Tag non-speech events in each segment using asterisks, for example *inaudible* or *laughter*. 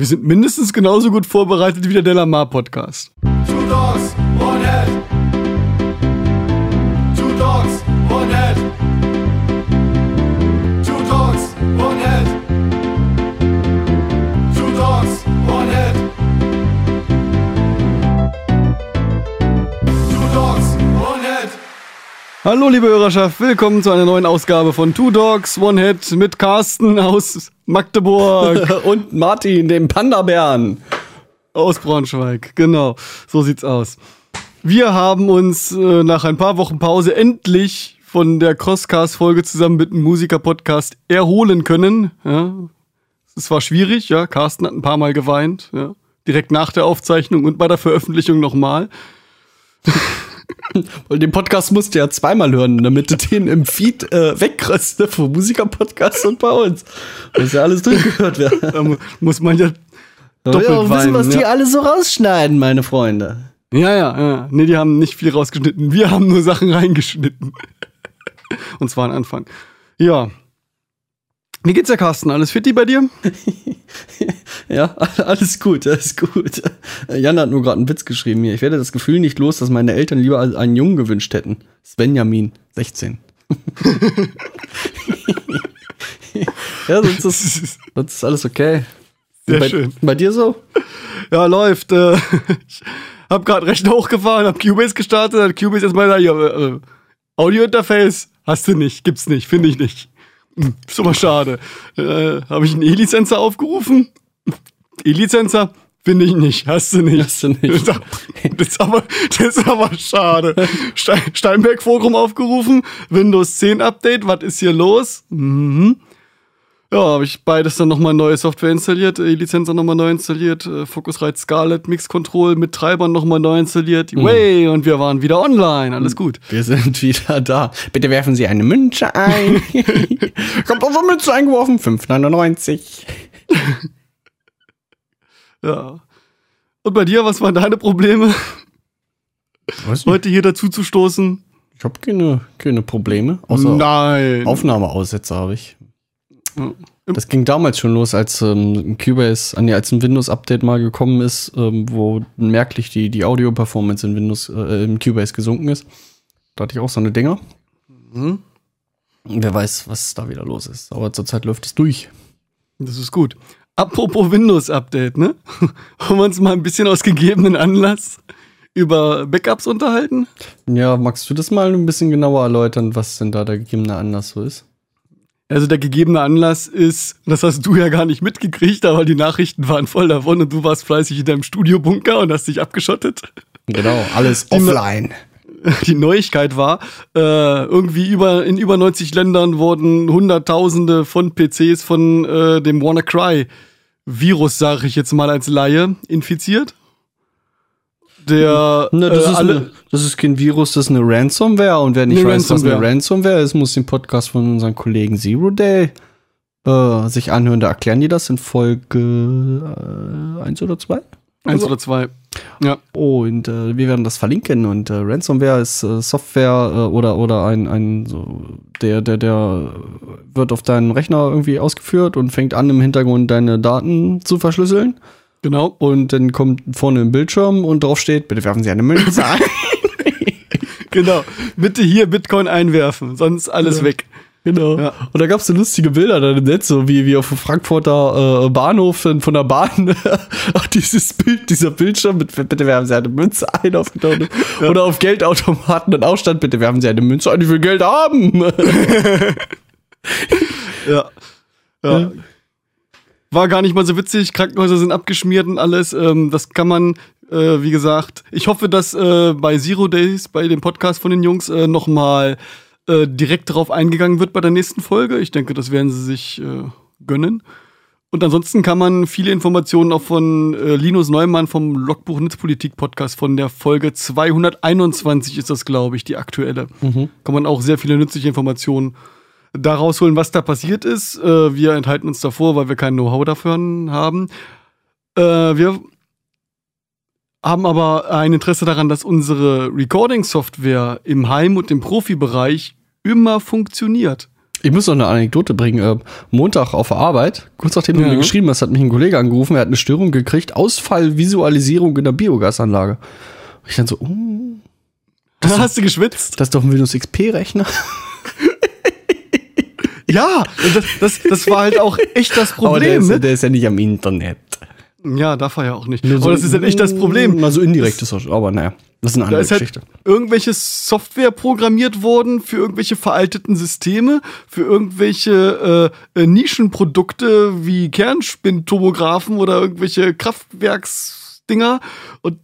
Wir sind mindestens genauso gut vorbereitet wie der Delamar Podcast. Dogs, one head. Hallo liebe Hörerschaft, willkommen zu einer neuen Ausgabe von Two Dogs One Head mit Carsten aus Magdeburg, *laughs* Und Martin, dem Panda-Bären. aus Braunschweig. Genau, so sieht's aus. Wir haben uns äh, nach ein paar Wochen Pause endlich von der Crosscast-Folge zusammen mit dem Musiker-Podcast erholen können. Ja. Es war schwierig, ja. Carsten hat ein paar Mal geweint, ja. Direkt nach der Aufzeichnung und bei der Veröffentlichung nochmal. *laughs* Und den Podcast musst du ja zweimal hören, damit du den im Feed äh, wegkriegst, ne? Vom Musiker-Podcast und bei uns. Muss ja alles durchgehört werden. *laughs* Da mu muss man ja doppelt will auch wissen, weinen, was die ja. alle so rausschneiden, meine Freunde. Ja, ja, ja. Nee, die haben nicht viel rausgeschnitten. Wir haben nur Sachen reingeschnitten. *laughs* Und zwar am Anfang. Ja. Wie geht's dir, Carsten? Alles fit bei dir? *laughs* Ja, alles gut, alles gut. Jan hat nur gerade einen Witz geschrieben hier. Ich werde das Gefühl nicht los, dass meine Eltern lieber einen Jungen gewünscht hätten. Svenjamin, 16. *laughs* ja, sonst ist, sonst ist alles okay. Sehr bei, schön. Bei dir so? Ja, läuft. Äh, ich hab gerade Rechner hochgefahren, hab Cubase gestartet, hat Cubase erstmal da, ja, äh, Audio-Interface hast du nicht, gibt's nicht, finde ich nicht. Hm, Ist aber schade. Äh, habe ich einen E-Lizenzer aufgerufen? E-Lizenzer? Finde ich nicht, hast du nicht. Hast du nicht. Das ist aber, das ist aber schade. Stein, Steinberg Forum aufgerufen, Windows 10 Update, was ist hier los? Mhm. Ja, habe ich beides dann nochmal neue Software installiert, E-Lizenzer nochmal neu installiert, äh, Focusrite Scarlett Mix Control mit Treibern nochmal neu installiert, way, und wir waren wieder online, alles gut. Wir sind *laughs* wieder da. Bitte werfen Sie eine Münze ein. *laughs* Kommt auf eine Münze eingeworfen. 5,99. *laughs* Ja. Und bei dir, was waren deine Probleme, Was? heute hier dazu zu stoßen? Ich habe keine, keine Probleme. Außer Nein. Aufnahmeaussetzer habe ich. Das ging damals schon los, als ähm, Cubase, ah, nee, als ein Windows-Update mal gekommen ist, ähm, wo merklich die, die Audio-Performance in Windows, äh, im Cubase gesunken ist. Da hatte ich auch so eine Dinger. Mhm. Wer weiß, was da wieder los ist. Aber zurzeit läuft es durch. Das ist gut. Apropos Windows-Update, ne? *laughs* Wollen wir uns mal ein bisschen aus gegebenen Anlass über Backups unterhalten? Ja, magst du das mal ein bisschen genauer erläutern, was denn da der gegebene Anlass so ist? Also der gegebene Anlass ist, das hast du ja gar nicht mitgekriegt, aber die Nachrichten waren voll davon und du warst fleißig in deinem Studiobunker und hast dich abgeschottet. Genau, alles Die- offline. Die Neuigkeit war, äh, irgendwie über, in über 90 Ländern wurden Hunderttausende von PCs von äh, dem WannaCry-Virus, sage ich jetzt mal als Laie, infiziert. Der Ne, das, äh, ist alle, eine, das ist kein Virus, das ist eine Ransomware. Und wer nicht Eine weiß, was eine Ransomware. Ist, muss den Podcast von unseren Kollegen Zero Day äh, sich anhören. Da erklären die das in Folge äh, 1 oder 2. eins oder zwei. Ja. Und äh, wir werden das verlinken. Und äh, Ransomware ist äh, Software äh, oder, oder ein, ein so, der, der, der wird auf deinen Rechner irgendwie ausgeführt und fängt an, im Hintergrund deine Daten zu verschlüsseln. Genau. Und dann kommt vorne ein Bildschirm und drauf steht, bitte werfen Sie eine Münze ein. *laughs* Genau. Bitte hier Bitcoin einwerfen, sonst alles Ja. weg. Genau. Ja. Und da gab es so lustige Bilder dann im Netz, so wie, wie auf dem Frankfurter äh, Bahnhof von der Bahn *laughs* auch dieses Bild, dieser Bildschirm mit bitte werfen Sie eine Münze ein aufgetaucht. ist. Oder auf Geldautomaten dann auch stand, bitte werfen Sie eine Münze ein, wie viel Geld haben. *laughs* Ja. ja. War gar nicht mal so witzig. Krankenhäuser sind abgeschmiert und alles. Ähm, das kann man, äh, wie gesagt, ich hoffe, dass äh, bei Zero Days, bei dem Podcast von den Jungs, äh, nochmal äh, direkt darauf eingegangen wird bei der nächsten Folge. Ich denke, das werden sie sich äh, gönnen. Und ansonsten kann man viele Informationen auch von äh, Linus Neumann vom Logbuch Netzpolitik Podcast von der Folge 221 ist das, glaube ich, die aktuelle. Kann man auch sehr viele nützliche Informationen da rausholen, was da passiert ist. Äh, wir enthalten uns davor, weil wir kein Know-how dafür haben. Äh, wir haben aber ein Interesse daran, dass unsere Recording-Software im Heim- und im Profibereich immer funktioniert. Ich muss noch eine Anekdote bringen. Äh, Montag auf der Arbeit, kurz nachdem du Ja. mir geschrieben hast, hat mich ein Kollege angerufen, er hat eine Störung gekriegt, Ausfallvisualisierung in der Biogasanlage. Und ich dann so, oh, Hast du geschwitzt? das ist doch ein Windows XP-Rechner. *laughs* Ja, das, das, das war halt auch echt das Aber der Problem. ist, ne? der ist ja nicht am Internet. Ja, darf er ja auch nicht. Nur Aber das ist halt echt das Problem. Mal so indirekt ist das, aber naja, das ist eine Da andere ist halt Geschichte. irgendwelche Software programmiert worden für irgendwelche veralteten Systeme, für irgendwelche äh, äh, Nischenprodukte wie Kernspintomographen oder irgendwelche Kraftwerksdinger und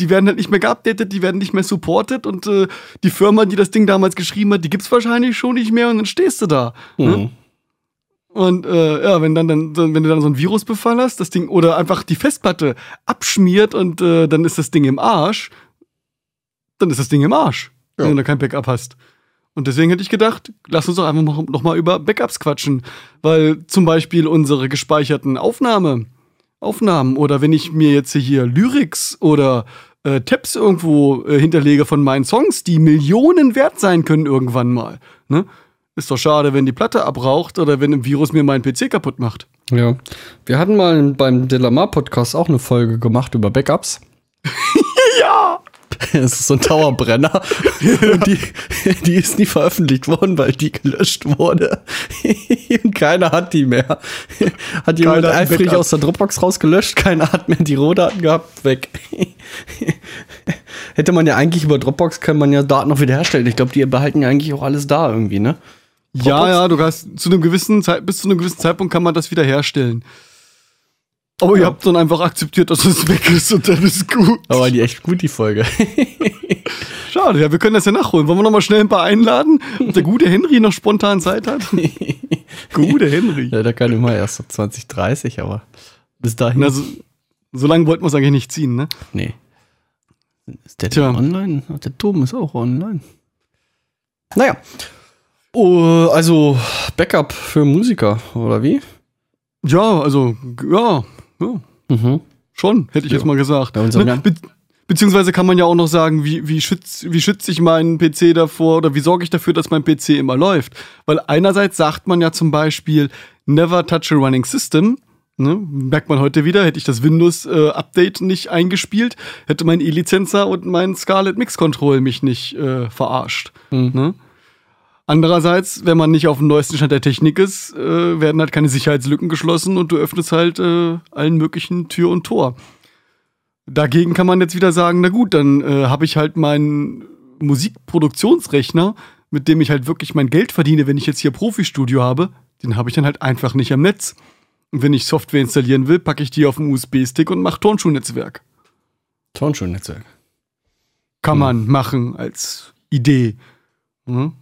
die- werden halt nicht mehr geupdatet, die werden nicht mehr supported und äh, die Firma, die das Ding damals geschrieben hat, die gibt's wahrscheinlich schon nicht mehr und dann stehst du da. Ne? Mhm. Und äh, ja, wenn dann, dann, wenn du dann so einen Virusbefall hast, das Ding oder einfach die Festplatte abschmiert und äh, dann ist das Ding im Arsch, dann ist das Ding im Arsch, Ja. wenn du da kein Backup hast. Und deswegen hätte ich gedacht, lass uns doch einfach noch, noch mal über Backups quatschen, weil zum Beispiel unsere gespeicherten Aufnahme, Aufnahmen oder wenn ich mir jetzt hier Lyrics oder äh, Tabs irgendwo äh, hinterlege von meinen Songs, die Millionen wert sein können irgendwann mal, ne? Ist doch schade, wenn die Platte abraucht oder wenn ein Virus mir meinen PC kaputt macht. Ja. Wir hatten mal beim Delamar-Podcast auch eine Folge gemacht über Backups. Das ist so ein Dauerbrenner. Und die, die ist nie veröffentlicht worden, weil die gelöscht wurde. Und keiner hat die mehr. Hat jemand Keiner eifrig aus der Dropbox rausgelöscht, keiner hat mehr die Rohdaten gehabt, weg. Hätte man ja eigentlich über Dropbox kann man ja Daten noch wiederherstellen. Ich glaube, die behalten ja eigentlich auch alles da irgendwie, ne? Ja, ja, du hast zu einem gewissen Zeit, bis zu einem gewissen Zeitpunkt kann man das wieder Aber ihr Ja. habt dann einfach akzeptiert, dass es weg ist und dann ist gut. Aber die echt gut, die Folge. *laughs* Schade, ja, wir können das ja nachholen. Wollen wir noch mal schnell ein paar einladen, ob der gute Henry noch spontan Zeit hat? *laughs* gute Henry. ja, da kann immer erst so 2030, aber bis dahin. Na, so, so lange wollten wir es eigentlich nicht ziehen, ne? Nee. Ist der Tja. online? Ach, Der Turm ist auch online. Naja. Oh, also Backup für Musiker, oder wie? Ja, also, ja, ja Mhm. schon, hätte ich Ja. jetzt mal gesagt. Ne? Be beziehungsweise kann man ja auch noch sagen, wie, wie, schütz, wie schütze ich meinen PC davor oder wie sorge ich dafür, dass mein PC immer läuft? Weil einerseits sagt man ja zum Beispiel, never touch a running system. Ne? Merkt man heute wieder, hätte ich das Windows-Update nicht eingespielt, hätte mein E-Lizenzer und mein Scarlett Mix Control mich nicht äh, verarscht. Mhm. Ne? Andererseits, wenn man nicht auf dem neuesten Stand der Technik ist, äh, werden halt keine Sicherheitslücken geschlossen und du öffnest halt äh, allen möglichen Tür und Tor. Dagegen kann man jetzt wieder sagen, na gut, dann äh, habe ich halt meinen Musikproduktionsrechner, mit dem ich halt wirklich mein Geld verdiene, wenn ich jetzt hier Profi-Studio habe, den habe ich dann halt einfach nicht am Netz. Und wenn ich Software installieren will, packe ich die auf den USB-Stick und mache Turnschuhnetzwerk. Turnschuh-Netzwerk. Kann Hm. man machen als Idee. Mhm.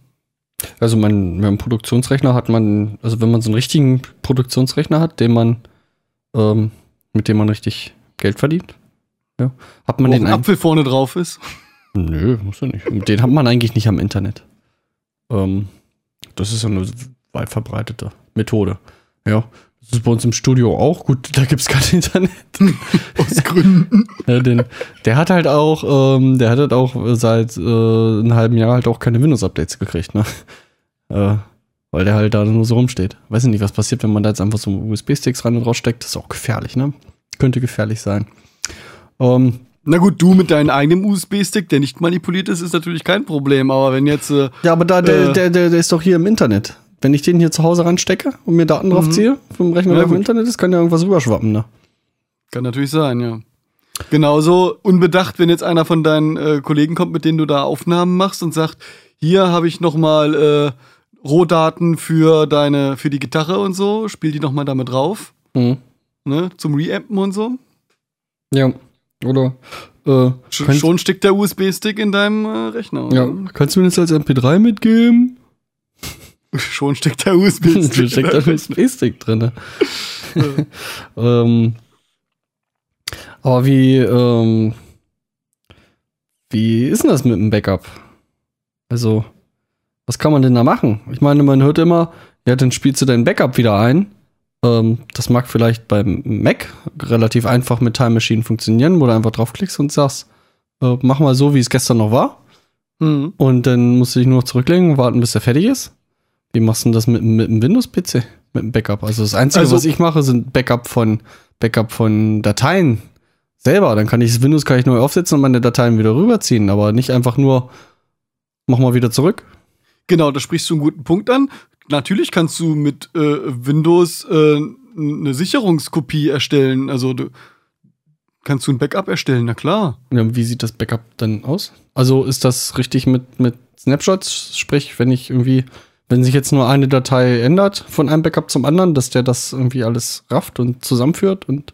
Also man, mit einem Produktionsrechner hat man, also wenn man so einen richtigen Produktionsrechner hat, den man, ähm, mit dem man richtig Geld verdient, ja, hat man Wo den ein Apfel vorne drauf ist. Nö, muss ja nicht. Den hat man eigentlich nicht am Internet. Ähm, das ist ja eine weit verbreitete Methode. Ja. Das ist bei uns im Studio auch. Gut, *laughs* da gibt es kein Internet. *laughs* Aus Gründen. *laughs* Ja, den, der hat halt auch, ähm, der hat halt auch seit äh, einem halben Jahr halt auch keine Windows-Updates gekriegt, ne? Äh, weil der halt da nur so rumsteht. Weiß ich nicht, was passiert, wenn man da jetzt einfach so USB-Sticks rein und raussteckt. Das ist auch gefährlich, ne? Könnte gefährlich sein. Ähm, Na gut, du mit deinem eigenen USB-Stick, der nicht manipuliert ist, ist natürlich kein Problem. Aber wenn jetzt äh, Ja, aber da, der, Äh. der, der, der ist doch hier im Internet. Wenn ich den hier zu Hause ranstecke und mir Daten drauf ziehe, vom Rechner, Mhm. Ja, der gut. Internet ist, kann ja irgendwas rüberschwappen, ne? Kann natürlich sein, ja. Genauso unbedacht, wenn jetzt einer von deinen äh, Kollegen kommt, mit denen du da Aufnahmen machst und sagt, hier habe ich noch mal äh, Rohdaten für deine, für die Gitarre und so, spiel die noch mal damit drauf, Mhm. ne, zum Reampen und so. Ja. Oder, äh, Sch schon steckt der USB-Stick in deinem äh, Rechner. ja, kannst du mir das als MP3 mitgeben? *laughs* Schon steckt der USB-Stick. *laughs* steckt da ein USB-Stick drin. *laughs* ähm, aber wie, ähm, wie ist denn das mit dem Backup? Also, was kann man denn da machen? Ich meine, man hört immer, ja, dann spielst du dein Backup wieder ein. Ähm, das mag vielleicht beim Mac relativ einfach mit Time Machine funktionieren, wo du einfach draufklickst und sagst, äh, mach mal so, wie es gestern noch war. Mhm. Und dann musst du dich nur noch zurücklegen und warten, bis er fertig ist. Wie machst du denn das mit, mit einem Windows-PC? Mit einem Backup? Also das Einzige, Also- was ich mache, sind Backup von, Backup von Dateien selber. Dann kann ich das Windows kann ich neu aufsetzen und meine Dateien wieder rüberziehen, aber nicht einfach nur, mach mal wieder zurück. Genau, da sprichst du einen guten Punkt an. Natürlich kannst du mit äh, Windows äh, eine Sicherungskopie erstellen. Also du, kannst du ein Backup erstellen, na klar. Ja, wie sieht das Backup dann aus? Also ist das richtig mit, mit Snapshots? Sprich, wenn ich irgendwie, wenn sich jetzt nur eine Datei ändert von einem Backup zum anderen, dass der das irgendwie alles rafft und zusammenführt und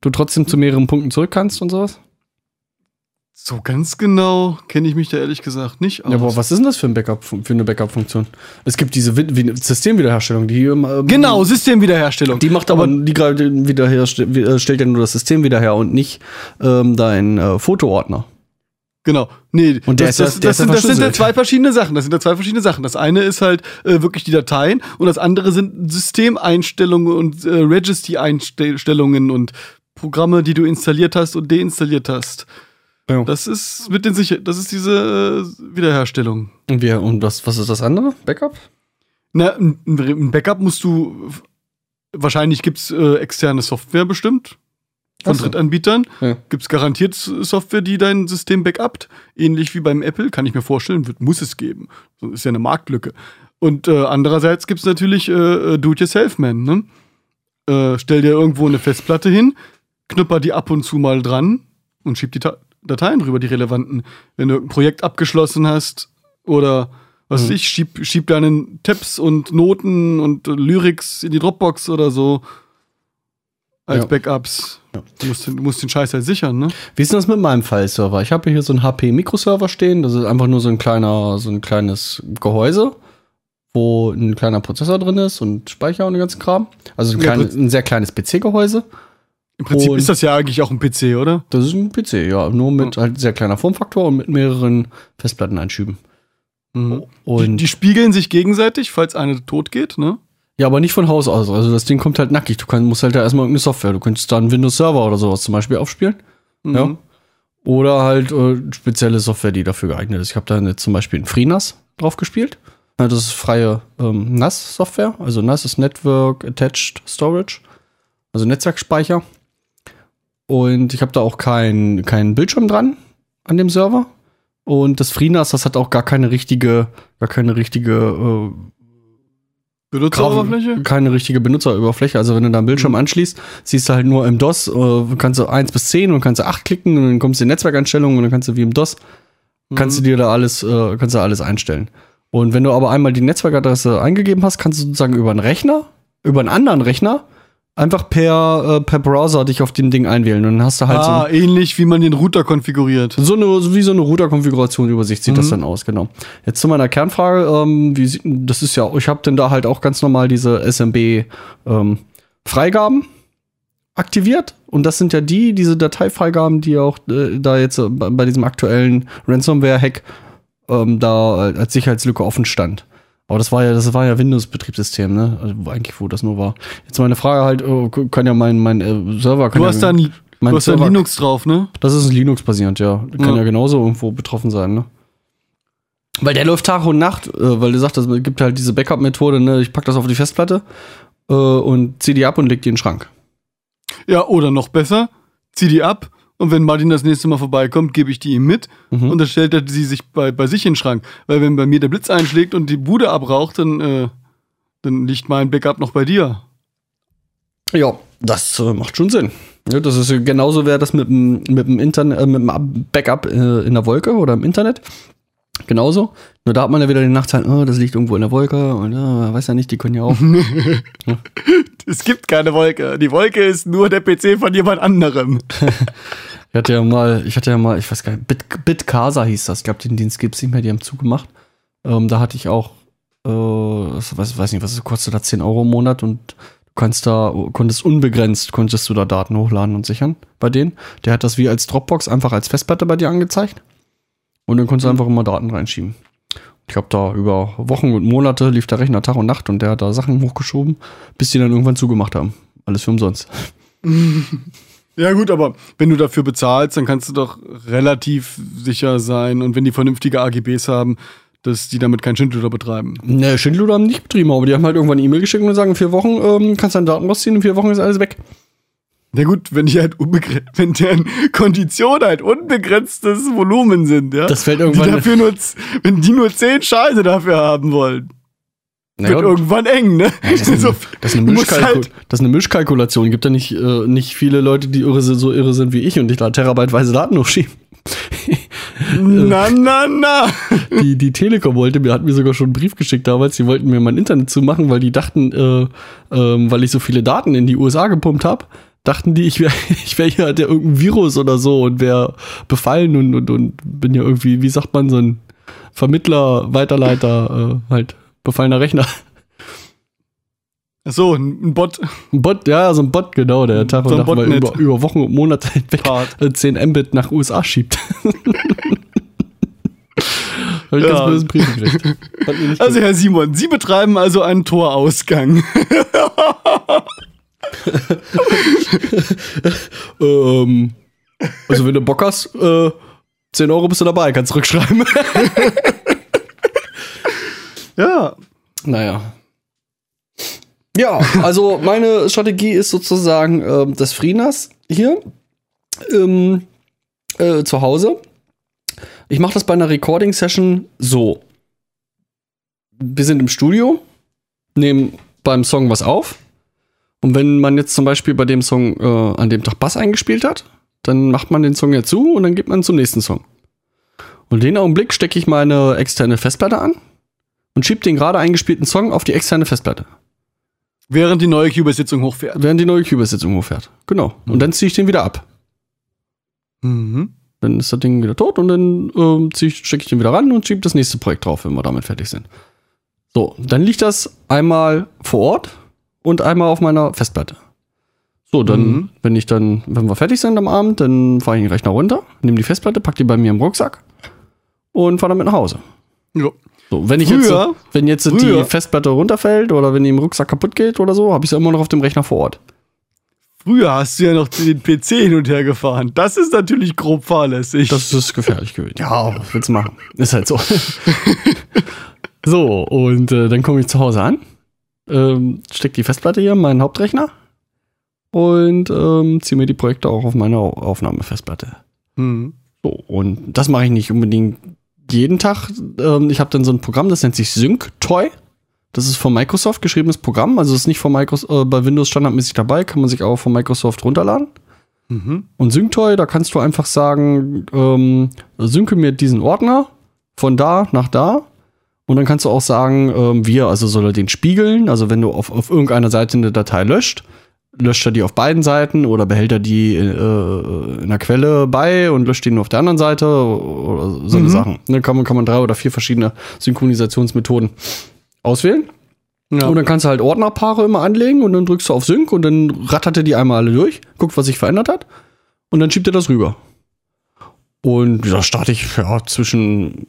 du trotzdem zu mehreren Punkten zurück kannst und sowas? So ganz genau kenne ich mich da ehrlich gesagt nicht aus. Ja, aber was ist denn das für, ein Backup, für eine Backup-Funktion? Es gibt diese Systemwiederherstellung, die ähm, Genau, Systemwiederherstellung. Die macht aber, die gerade wieder her, stellt ja nur das System wieder her und nicht ähm, dein äh, Fotoordner. Genau. Nee, Und das, das, das, ja sind, das sind ja zwei verschiedene Sachen. Das sind ja zwei verschiedene Sachen. Das eine ist halt äh, wirklich die Dateien und das andere sind Systemeinstellungen und äh, Registry-Einstellungen und Programme, die du installiert hast und deinstalliert hast. Ja. Das ist mit den Sicher das ist diese äh, Wiederherstellung. Und, wir, und das, was ist das andere? Backup? Na, ein, Backup musst du wahrscheinlich gibt's äh, externe Software bestimmt von so. Drittanbietern. Ja. Gibt's garantiert Software, die dein System backupt, ähnlich wie beim Apple, kann ich mir vorstellen, wird, muss es geben. So ist ja eine Marktlücke. Und äh, andererseits gibt's natürlich äh, äh, Do-it-yourself-Man. Ne? Äh, stell dir irgendwo eine Festplatte hin, knüpper die ab und zu mal dran und schieb die Dateien rüber, die relevanten. Wenn du ein Projekt abgeschlossen hast oder was weiß ich, schieb, schieb deinen Tabs und Noten und Lyrics in die Dropbox oder so als Ja. Backups. Du, musst, den- du musst den Scheiß halt sichern, ne? Wie ist denn das mit meinem File-Server? Ich habe hier so einen HP-Mikroserver stehen. Das ist einfach nur so ein kleiner, so ein kleines Gehäuse, wo ein kleiner Prozessor drin ist und Speicher und den ganzen Kram. Also ein, Ja, klein, ein sehr kleines PC-Gehäuse. Im Prinzip Und- ist das ja eigentlich auch ein PC, oder? Das ist ein PC, ja. Nur mit halt sehr kleiner Formfaktor und mit mehreren Festplatteneinschüben. Die, Und die spiegeln sich gegenseitig, falls eine tot geht, ne? Ja, aber nicht von Haus aus. Also das Ding kommt halt nackig. Du kann, musst halt da erstmal irgendeine Software. Du könntest da einen Windows Server oder sowas zum Beispiel aufspielen. Ja. Mhm. Oder halt äh, spezielle Software, die dafür geeignet ist. Ich habe da jetzt zum Beispiel ein FreeNAS drauf gespielt. Ja, das ist freie ähm, NAS-Software. Also NAS ist Network Attached Storage. Also Netzwerkspeicher. Und ich habe da auch keinen keinen Bildschirm dran an dem Server. Und das FreeNAS, das hat auch gar keine richtige, gar keine richtige äh, Benutzeroberfläche? keine richtige Benutzeroberfläche. Also wenn du da einen Bildschirm anschließt, siehst du halt nur im DOS, äh, kannst du 1 bis 10 und kannst du 8 klicken und dann kommst du in Netzwerkeinstellungen und dann kannst du wie im DOS, kannst du dir da alles, äh, kannst du alles einstellen. Und wenn du aber einmal die Netzwerkadresse eingegeben hast, kannst du sozusagen über einen Rechner, über einen anderen Rechner, einfach per, äh, per Browser dich auf den Ding einwählen. Und dann hast du halt so ah, ähnlich wie man den Router konfiguriert. so eine, so wie so eine Router-Konfiguration-Übersicht sieht das dann aus, genau. Jetzt zu meiner Kernfrage, ähm, wie das ist ja, ich habe denn da halt auch ganz normal diese SMB-Freigaben aktiviert. Und das sind ja die, diese Dateifreigaben, die auch äh, da jetzt äh, bei, bei diesem aktuellen Ransomware-Hack ähm, da äh, als Sicherheitslücke offen stand. Aber das war ja, das war ja Windows-Betriebssystem, ne? Also wo eigentlich, wo das nur war. Jetzt meine Frage halt, oh, kann ja mein, mein äh, Server kann Du ja, hast dann mein du hast Server- Linux drauf, ne? das ist Linux-basierend, ja. Kann Ja. ja. genauso irgendwo betroffen sein, ne? Weil der läuft Tag und Nacht, äh, weil du sagst, es gibt halt diese Backup-Methode, ne? Ich pack das auf die Festplatte äh, und zieh die ab und leg die in den Schrank. Ja, oder noch besser, zieh die ab und wenn Martin das nächste Mal vorbeikommt, gebe ich die ihm mit Mhm. und dann stellt er sie sich bei, bei sich in den Schrank. Weil wenn bei mir der Blitz einschlägt und die Bude abraucht, dann, äh, dann liegt mein Backup noch bei dir. Ja, das äh, macht schon Sinn. Ja, das ist ja genauso wäre das mit dem mit dem Internet, äh, mit dem Backup äh, in der Wolke oder im Internet. Genauso. Nur da hat man ja wieder den Nachteil, oh, das liegt irgendwo in der Wolke und ja, weiß ja nicht, die können ja auch. *laughs* Es gibt keine Wolke. Die Wolke ist nur der PC von jemand anderem. *laughs* Ich hatte ja mal, ich hatte ja mal, ich weiß gar nicht, Bit, Bitcasa hieß das. Ich glaube, den Dienst gibt es nicht mehr, die haben zugemacht. Ähm, da hatte ich auch, äh, weiß, weiß nicht, was kostet da 10 Euro im Monat und du kannst da, konntest unbegrenzt, konntest du da Daten hochladen und sichern bei denen. Der hat das wie als Dropbox einfach als Festplatte bei dir angezeigt. Und dann konntest du einfach immer Daten reinschieben. Ich habe da über Wochen und Monate lief der Rechner Tag und Nacht und der hat da Sachen hochgeschoben, bis die dann irgendwann zugemacht haben. Alles für umsonst. *laughs* Ja gut, aber wenn du dafür bezahlst, dann kannst du doch relativ sicher sein. Und wenn die vernünftige AGBs haben, dass die damit keinen Schindluder betreiben. Ne, Schindluder haben nicht betrieben, aber die haben halt irgendwann eine E-Mail geschickt und sagen, in vier Wochen ähm, kannst du deine Daten rausziehen, in vier Wochen ist alles weg. Na gut, wenn die halt unbegrenzt, *laughs* wenn deren Konditionen halt unbegrenztes Volumen sind, ja. Das fällt die irgendwann- dafür nur, wenn die nur zehn Scheiße dafür haben wollen, Naja, wird irgendwann eng, ne? *laughs* das, ist eine, das, ist eine du musst Mischkalku halt- das ist eine Mischkalkulation. Gibt ja nicht, äh, nicht viele Leute, die irre, sind- so irre sind wie ich und die da terabyteweise Daten hochschieben. *laughs* Na, na, na. *laughs* die, die Telekom wollte mir, hat mir sogar schon einen Brief geschickt damals, die wollten mir mein Internet zumachen, weil die dachten, äh, ähm, weil ich so viele Daten in die USA gepumpt habe, dachten die, ich wäre ich wär hier der irgendein Virus oder so und wäre befallen und, und, und bin ja irgendwie, wie sagt man, so ein Vermittler, Weiterleiter, äh, halt befallener Rechner. Ach So, ein Bot. Ein Bot, ja, so ein Bot, genau, der Tag So und Nacht mal über, über Wochen und Monate *laughs* hinweg Part. äh, 10 Mbit nach USA schiebt. *laughs* Hab ich Ja. ganz bösen Brief gekriegt. Also, gut. Herr Simon, Sie betreiben also einen Torausgang. *laughs* Ähm, also wenn du Bock hast, äh, 10 Euro bist du dabei, kannst zurückschreiben. Ja. naja. Ja, also meine Strategie ist sozusagen ähm, das Freenas hier ähm, äh, zu Hause. Ich mache das bei einer Recording-Session so. Wir sind im Studio, nehmen beim Song was auf. Und wenn man jetzt zum Beispiel bei dem Song äh, an dem Tag Bass eingespielt hat, dann macht man den Song ja zu und dann geht man zum nächsten Song. Und den Augenblick stecke ich meine externe Festplatte an und schiebe den gerade eingespielten Song auf die externe Festplatte, Während die neue Cubase-Sitzung hochfährt. während die neue Cubase-Sitzung hochfährt. Genau. Und dann ziehe ich den wieder ab. Mhm. Dann ist das Ding wieder tot und dann ähm, stecke ich den wieder ran und schiebe das nächste Projekt drauf, wenn wir damit fertig sind. So, dann liegt das einmal vor Ort und einmal auf meiner Festplatte. So, dann, Mhm. wenn ich dann, wenn wir fertig sind am Abend, dann fahre ich den Rechner runter, nehme die Festplatte, pack die bei mir im Rucksack und fahre damit nach Hause. Ja. So, wenn ich Früher- jetzt, wenn jetzt so die früher- Festplatte runterfällt oder wenn die im Rucksack kaputt geht oder so, habe ich sie immer noch auf dem Rechner vor Ort. Früher hast du ja noch den PC hin und her gefahren. Das ist natürlich grob fahrlässig. Das ist gefährlich gewesen. Ja, was willst du machen? Ist halt so. *laughs* so, und äh, dann komme ich zu Hause an, ähm, steck die Festplatte hier in meinen Hauptrechner und ähm, ziehe mir die Projekte auch auf meine Au- Aufnahmefestplatte. Mhm. So, und das mache ich nicht unbedingt jeden Tag. Ähm, ich habe dann so ein Programm, das nennt sich SyncToy. Das ist von Microsoft geschriebenes Programm. Also ist nicht von Microsoft, äh, bei Windows standardmäßig dabei, kann man sich auch von Microsoft runterladen. Mhm. Und SyncToy, da kannst du einfach sagen, ähm, synke mir diesen Ordner von da nach da. Und dann kannst du auch sagen, ähm, wir, also soll er den spiegeln. Also wenn du auf, auf irgendeiner Seite eine Datei löscht, löscht er die auf beiden Seiten oder behält er die äh, in der Quelle bei und löscht die nur auf der anderen Seite oder so eine Mhm. Sachen. Dann kann man, kann man drei oder vier verschiedene Synchronisationsmethoden auswählen. Ja. Und dann kannst du halt Ordnerpaare immer anlegen und dann drückst du auf Sync und dann rattert er die einmal alle durch, guckt, was sich verändert hat und dann schiebt er das rüber. Und da starte ich ja zwischen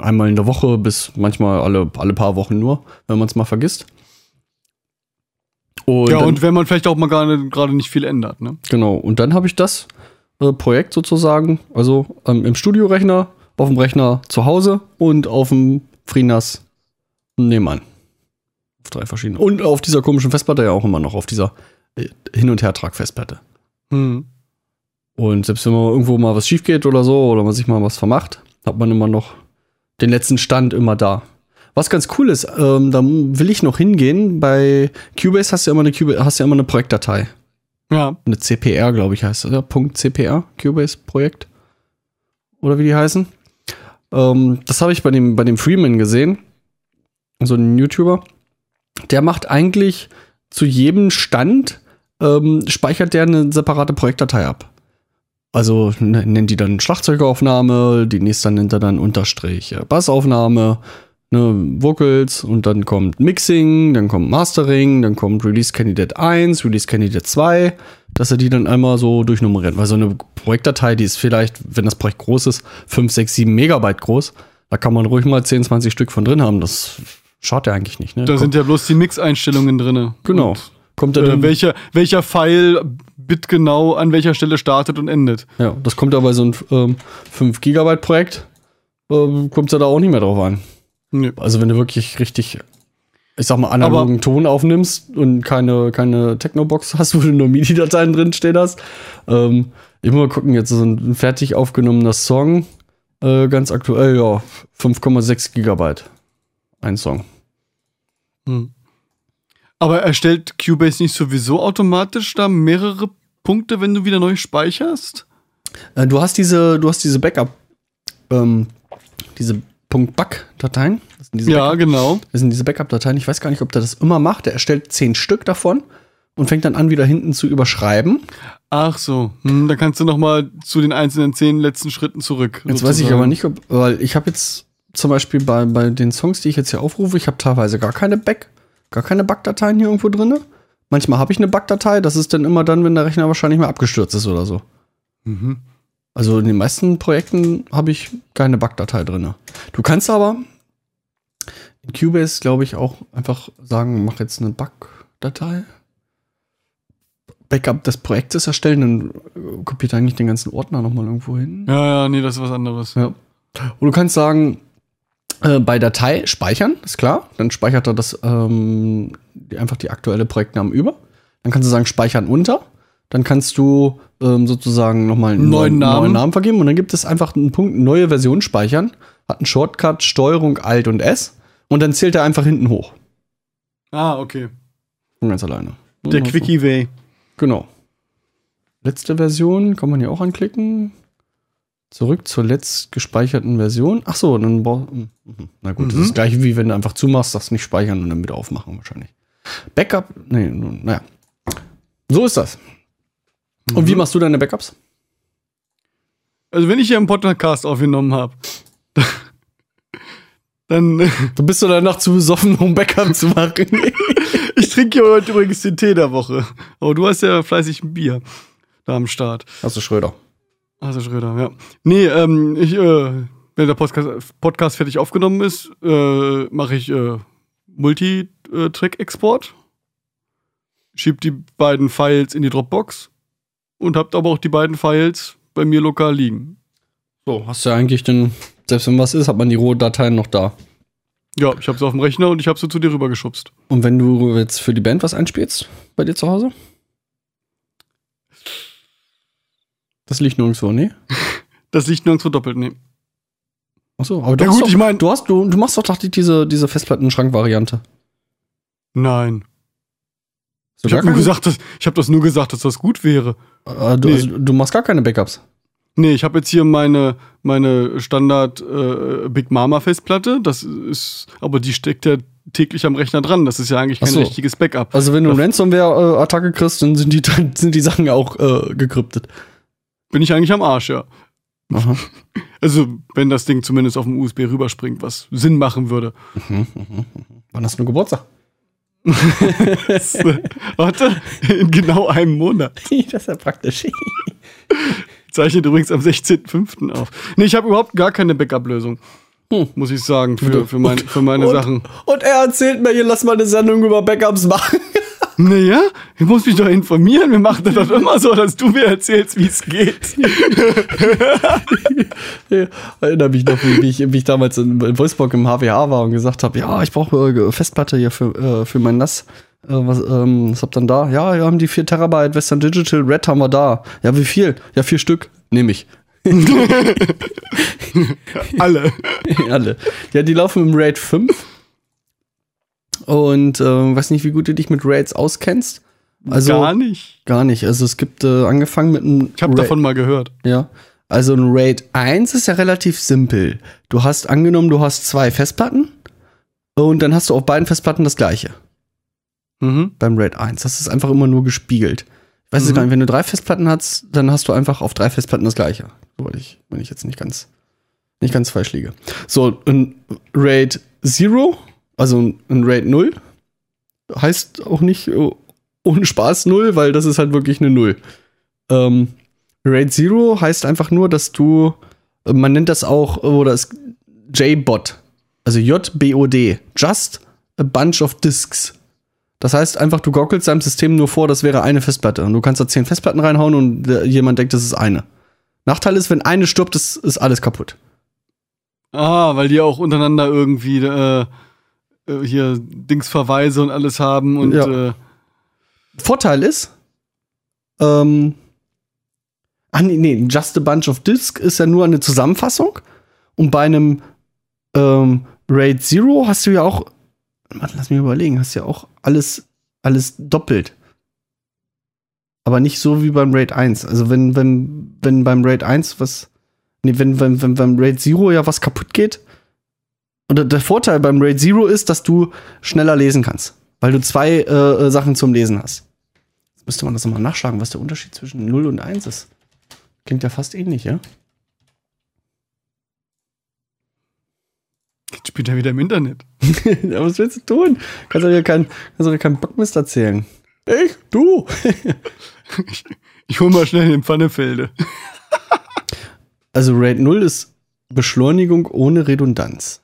einmal in der Woche bis manchmal alle, alle paar Wochen nur, wenn man es mal vergisst. Und ja, dann, und wenn man vielleicht auch mal gerade nicht viel ändert, ne? genau, und dann habe ich das äh, Projekt sozusagen, also ähm, im Studiorechner, auf dem Rechner zu Hause und auf dem FreeNAS nebenan. Auf drei verschiedene. Und auf dieser komischen Festplatte ja auch immer noch, auf dieser äh, Hin- und Hertrag-Festplatte. Mhm. Und selbst wenn mal irgendwo mal was schief geht oder so, oder man sich mal was vermacht, hat man immer noch den letzten Stand immer da. Was ganz cool ist, ähm, da will ich noch hingehen. Bei Cubase hast du ja immer eine, Cubase, hast du ja immer eine Projektdatei. Ja. Eine CPR, glaube ich, heißt das. Punkt CPR, Cubase-Projekt. Oder wie die heißen. Ähm, das habe ich bei dem, bei dem Freeman gesehen. So ein YouTuber. Der macht eigentlich zu jedem Stand, ähm, speichert der eine separate Projektdatei ab. Also ne- nennt die dann Schlagzeugaufnahme, die nächste nennt er dann Unterstrich äh, Bassaufnahme, ne, Vocals und dann kommt Mixing, dann kommt Mastering, dann kommt Release Candidate 1, Release Candidate 2, dass er die dann einmal so durchnummeriert. Weil so eine Projektdatei, die ist vielleicht, wenn das Projekt groß ist, 5, 6, 7 Megabyte groß, da kann man ruhig mal 10, 20 Stück von drin haben. Das schadet ja eigentlich nicht. Ne? Da sind ja bloß die Mix-Einstellungen drin. genau. Und, kommt äh, dann, welcher, welcher Pfeil bitgenau an welcher Stelle startet und endet. ja, das kommt ja bei so einem ähm, 5 Gigabyte Projekt, ähm, kommt ja da auch nicht mehr drauf an. Nö. Also wenn du wirklich richtig, ich sag mal, analogen Ton aufnimmst und keine, keine Technobox *laughs* hast, wo du nur MIDI-Dateien drin stehen hast. Ähm, ich muss mal gucken, jetzt so ein fertig aufgenommener Song, äh, ganz aktuell, ja, 5,6 Gigabyte. Ein Song. Aber erstellt Cubase nicht sowieso automatisch da mehrere Punkte, wenn du wieder neu speicherst? Äh, du hast diese, du hast diese Backup, ähm, diese diese Ja, Backup- genau. Das sind diese Backup-Dateien. Ich weiß gar nicht, ob der das immer macht. Der erstellt zehn Stück davon und fängt dann an, wieder hinten zu überschreiben. Ach so, hm, dann kannst du noch mal zu den einzelnen zehn letzten Schritten zurück. Jetzt weiß ich aber nicht, ob, weil ich habe jetzt zum Beispiel bei, bei den Songs, die ich jetzt hier aufrufe, ich habe teilweise gar keine Back, gar keine Backdateien hier irgendwo drin. Manchmal habe ich eine Backdatei, das ist dann immer dann, wenn der Rechner wahrscheinlich mal abgestürzt ist oder so. Mhm. Also in den meisten Projekten habe ich keine Backdatei drin. Du kannst aber in Cubase, glaube ich, auch einfach sagen, mach jetzt eine Backdatei. Backup des Projektes erstellen, dann äh, kopiert er eigentlich den ganzen Ordner nochmal irgendwo hin. Ja, ja, nee, das ist was anderes. Ja. Und du kannst sagen, äh, bei Datei speichern, ist klar. Dann speichert er das ähm, die, einfach die aktuelle Projektnamen über. Dann kannst du sagen, speichern unter. Dann kannst du ähm, sozusagen nochmal einen Neuen Namen. neuen Namen vergeben. Und dann gibt es einfach einen Punkt, neue Version speichern. Hat einen Shortcut, Steuerung, Alt und S. Und dann zählt er einfach hinten hoch. Ah, okay. Von ganz alleine. Der Ja, Quickie Way. Genau. Letzte Version kann man hier auch anklicken. Zurück zur letzt gespeicherten Version. Ach so, dann brauch, mhm. Na gut, das Mhm. ist das gleiche wie wenn du einfach zumachst, sagst nicht speichern und dann wieder aufmachen wahrscheinlich. Backup, nee, nun, naja. So ist das. Und wie machst du deine Backups? Also, wenn ich hier einen Podcast aufgenommen habe, *laughs* dann. *laughs* Du bist du danach zu besoffen, um Backup zu machen. *laughs* ich trinke hier heute übrigens den Tee der Woche. Aber du hast ja fleißig ein Bier da am Start. Hast du Schröder. Also Schröder, ja. Nee, ähm, ich, äh, wenn der Podcast, Podcast fertig aufgenommen ist, äh, mache ich äh, Multi-Track-Export. Schieb die beiden Files in die Dropbox und habt aber auch die beiden Files bei mir lokal liegen. So, hast du ja eigentlich dann, selbst wenn was ist, hat man die Rohdateien noch da. Ja, ich habe sie auf dem Rechner und ich habe sie zu dir rübergeschubst. Und wenn du jetzt für die Band was einspielst, bei dir zu Hause? Das liegt nirgendwo, nee? *laughs* Das liegt nirgendwo doppelt, nee. Achso, aber du Ja gut, doch, ich mein- du hast du, du machst doch doch die- diese diese Festplattenschrank-Variante. Nein. So Ich habe nur gesagt, dass, ich habe das nur gesagt, dass das gut wäre. Äh, du, Nee. also, du machst gar keine Backups. Nee, ich habe jetzt hier meine, meine Standard äh, Big Mama Festplatte. Das ist, aber die steckt ja täglich am Rechner dran. Das ist ja eigentlich kein so. richtiges Backup. Also wenn du eine Ransomware-Attacke kriegst, dann sind die dann sind die Sachen auch äh, gekryptet. Bin ich eigentlich am Arsch, ja. Aha. *laughs* Also, wenn das Ding zumindest auf dem USB rüberspringt, was Sinn machen würde. *laughs* Wann hast du Geburtstag? *laughs* Warte, in genau einem Monat. das ist ja praktisch. Zeichnet übrigens am 16.05. auf. Nee, ich habe überhaupt gar keine Backup-Lösung. Hm. Muss ich sagen, für, für, mein, für meine und, Sachen. Und er erzählt mir, hier lass mal eine Sendung über Backups machen. *laughs* Naja, ich muss mich doch informieren. Wir machen das doch immer so, dass du mir erzählst, wie es geht. *laughs* Ja, erinnere mich noch, wie ich, wie ich damals in, Wolfsburg im HWH war und gesagt habe, ja, ich brauche Festplatte hier für, äh, für mein NAS. Äh, was, ähm, was habt ihr denn da? Ja, wir haben die 4 Terabyte Western Digital Red haben wir da. Ja, wie viel? Ja, vier Stück. Nehme ich. *laughs* Alle. *laughs* Alle. Ja, die laufen im RAID 5. Und äh, weiß nicht, wie gut du dich mit RAIDs auskennst. Also Gar nicht. gar nicht. Also es gibt äh, angefangen mit einem Ich habe davon mal gehört. Ja. Also ein RAID 1 ist ja relativ simpel. Du hast angenommen, du hast zwei Festplatten und dann hast du auf beiden Festplatten das gleiche Mhm. beim RAID 1. Das ist einfach immer nur gespiegelt. Ich weiß Mhm. gar nicht, wenn du drei Festplatten hast, dann hast du einfach auf drei Festplatten das gleiche. So, weil ich, wenn ich jetzt nicht ganz, nicht ganz falsch liege. So, ein RAID 0, also ein RAID 0, heißt auch nicht äh, ohne Spaß 0, weil das ist halt wirklich eine 0. Ähm, RAID 0 heißt einfach nur, dass du, man nennt das auch, oder es JBOD, also J-B-O-D, Just a Bunch of Disks. Das heißt einfach, du gockelst deinem System nur vor, das wäre eine Festplatte. Und du kannst da zehn Festplatten reinhauen und äh, jemand denkt, das ist eine. Nachteil ist, wenn eine stirbt, ist, ist alles kaputt. Ah, weil die auch untereinander irgendwie äh, äh, hier Dingsverweise und alles haben und Ja. äh, Vorteil ist, ähm, ah nee, nee, Just a Bunch of Disc ist ja nur eine Zusammenfassung. Und bei einem ähm, Raid Zero hast du ja auch, warte, lass mich überlegen, hast ja auch alles, alles doppelt. Aber nicht so wie beim Raid 1. Also wenn, wenn, wenn beim Raid 1 was, nee, wenn, wenn, wenn beim Raid Zero ja was kaputt geht, und der Vorteil beim Raid Zero ist, dass du schneller lesen kannst, weil du zwei äh, Sachen zum Lesen hast. Jetzt müsste man das nochmal nachschlagen, was der Unterschied zwischen 0 und 1 ist. Klingt ja fast ähnlich, ja? Spielt er wieder im Internet. *laughs* ja, was willst du tun? Kannst du dir keinen kannst du dir keinen Bockmist erzählen. *laughs* Ich? Du? Ich hol mal schnell den Pfannefelde. Also Raid 0 ist Beschleunigung ohne Redundanz.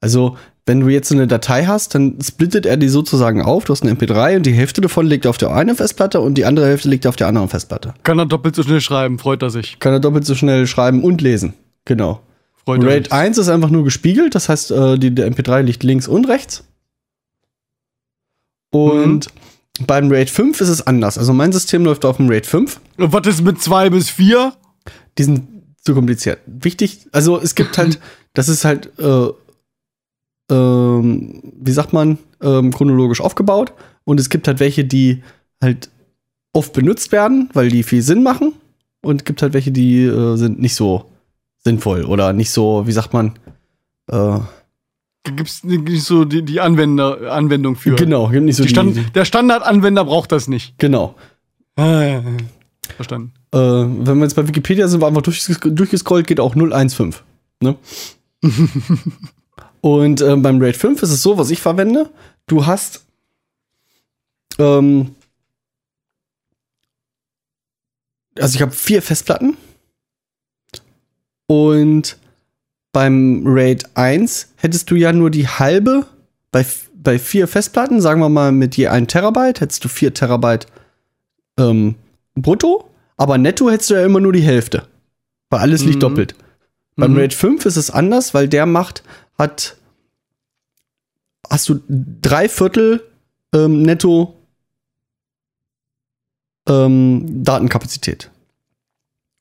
Also, wenn du jetzt so eine Datei hast, dann splittet er die sozusagen auf. Du hast eine MP3 und die Hälfte davon liegt auf der einen Festplatte und die andere Hälfte liegt auf der anderen Festplatte. Kann er doppelt so schnell schreiben, freut er sich. Kann er doppelt so schnell schreiben und lesen. Genau. Freut Raid sich. 1 ist einfach nur gespiegelt, das heißt, äh, die, der MP3 liegt links und rechts. Und beim Raid 5 ist es anders. Also mein System läuft auf dem Raid 5. Und was ist mit zwei bis vier? Die sind zu kompliziert. Wichtig, also es gibt halt, *clears throat* das ist halt, äh, ähm, wie sagt man, ähm, chronologisch aufgebaut. Und es gibt halt welche, die halt oft benutzt werden, weil die viel Sinn machen. Und es gibt halt welche, die äh, sind nicht so sinnvoll oder nicht so, wie sagt man, äh, Gibt es nicht so die, die Anwender, Anwendung für? genau, gibt nicht so Die Stand, der Standardanwender braucht das nicht. genau. Ah, ja, ja. Verstanden. Äh, wenn wir jetzt bei Wikipedia sind, wir einfach durchges durchgescrollt, geht auch 015. Ne? *laughs* Und äh, beim Raid 5 ist es so, was ich verwende. Du hast ähm, also ich habe vier Festplatten und beim Raid 1 hättest du ja nur die halbe bei, bei vier Festplatten, sagen wir mal mit je 1 Terabyte, hättest du 4 Terabyte ähm, brutto, aber netto hättest du ja immer nur die Hälfte. Weil alles liegt Mhm. doppelt. Beim Mhm. Raid 5 ist es anders, weil der macht, hat, hast du drei Viertel ähm, netto ähm, Datenkapazität.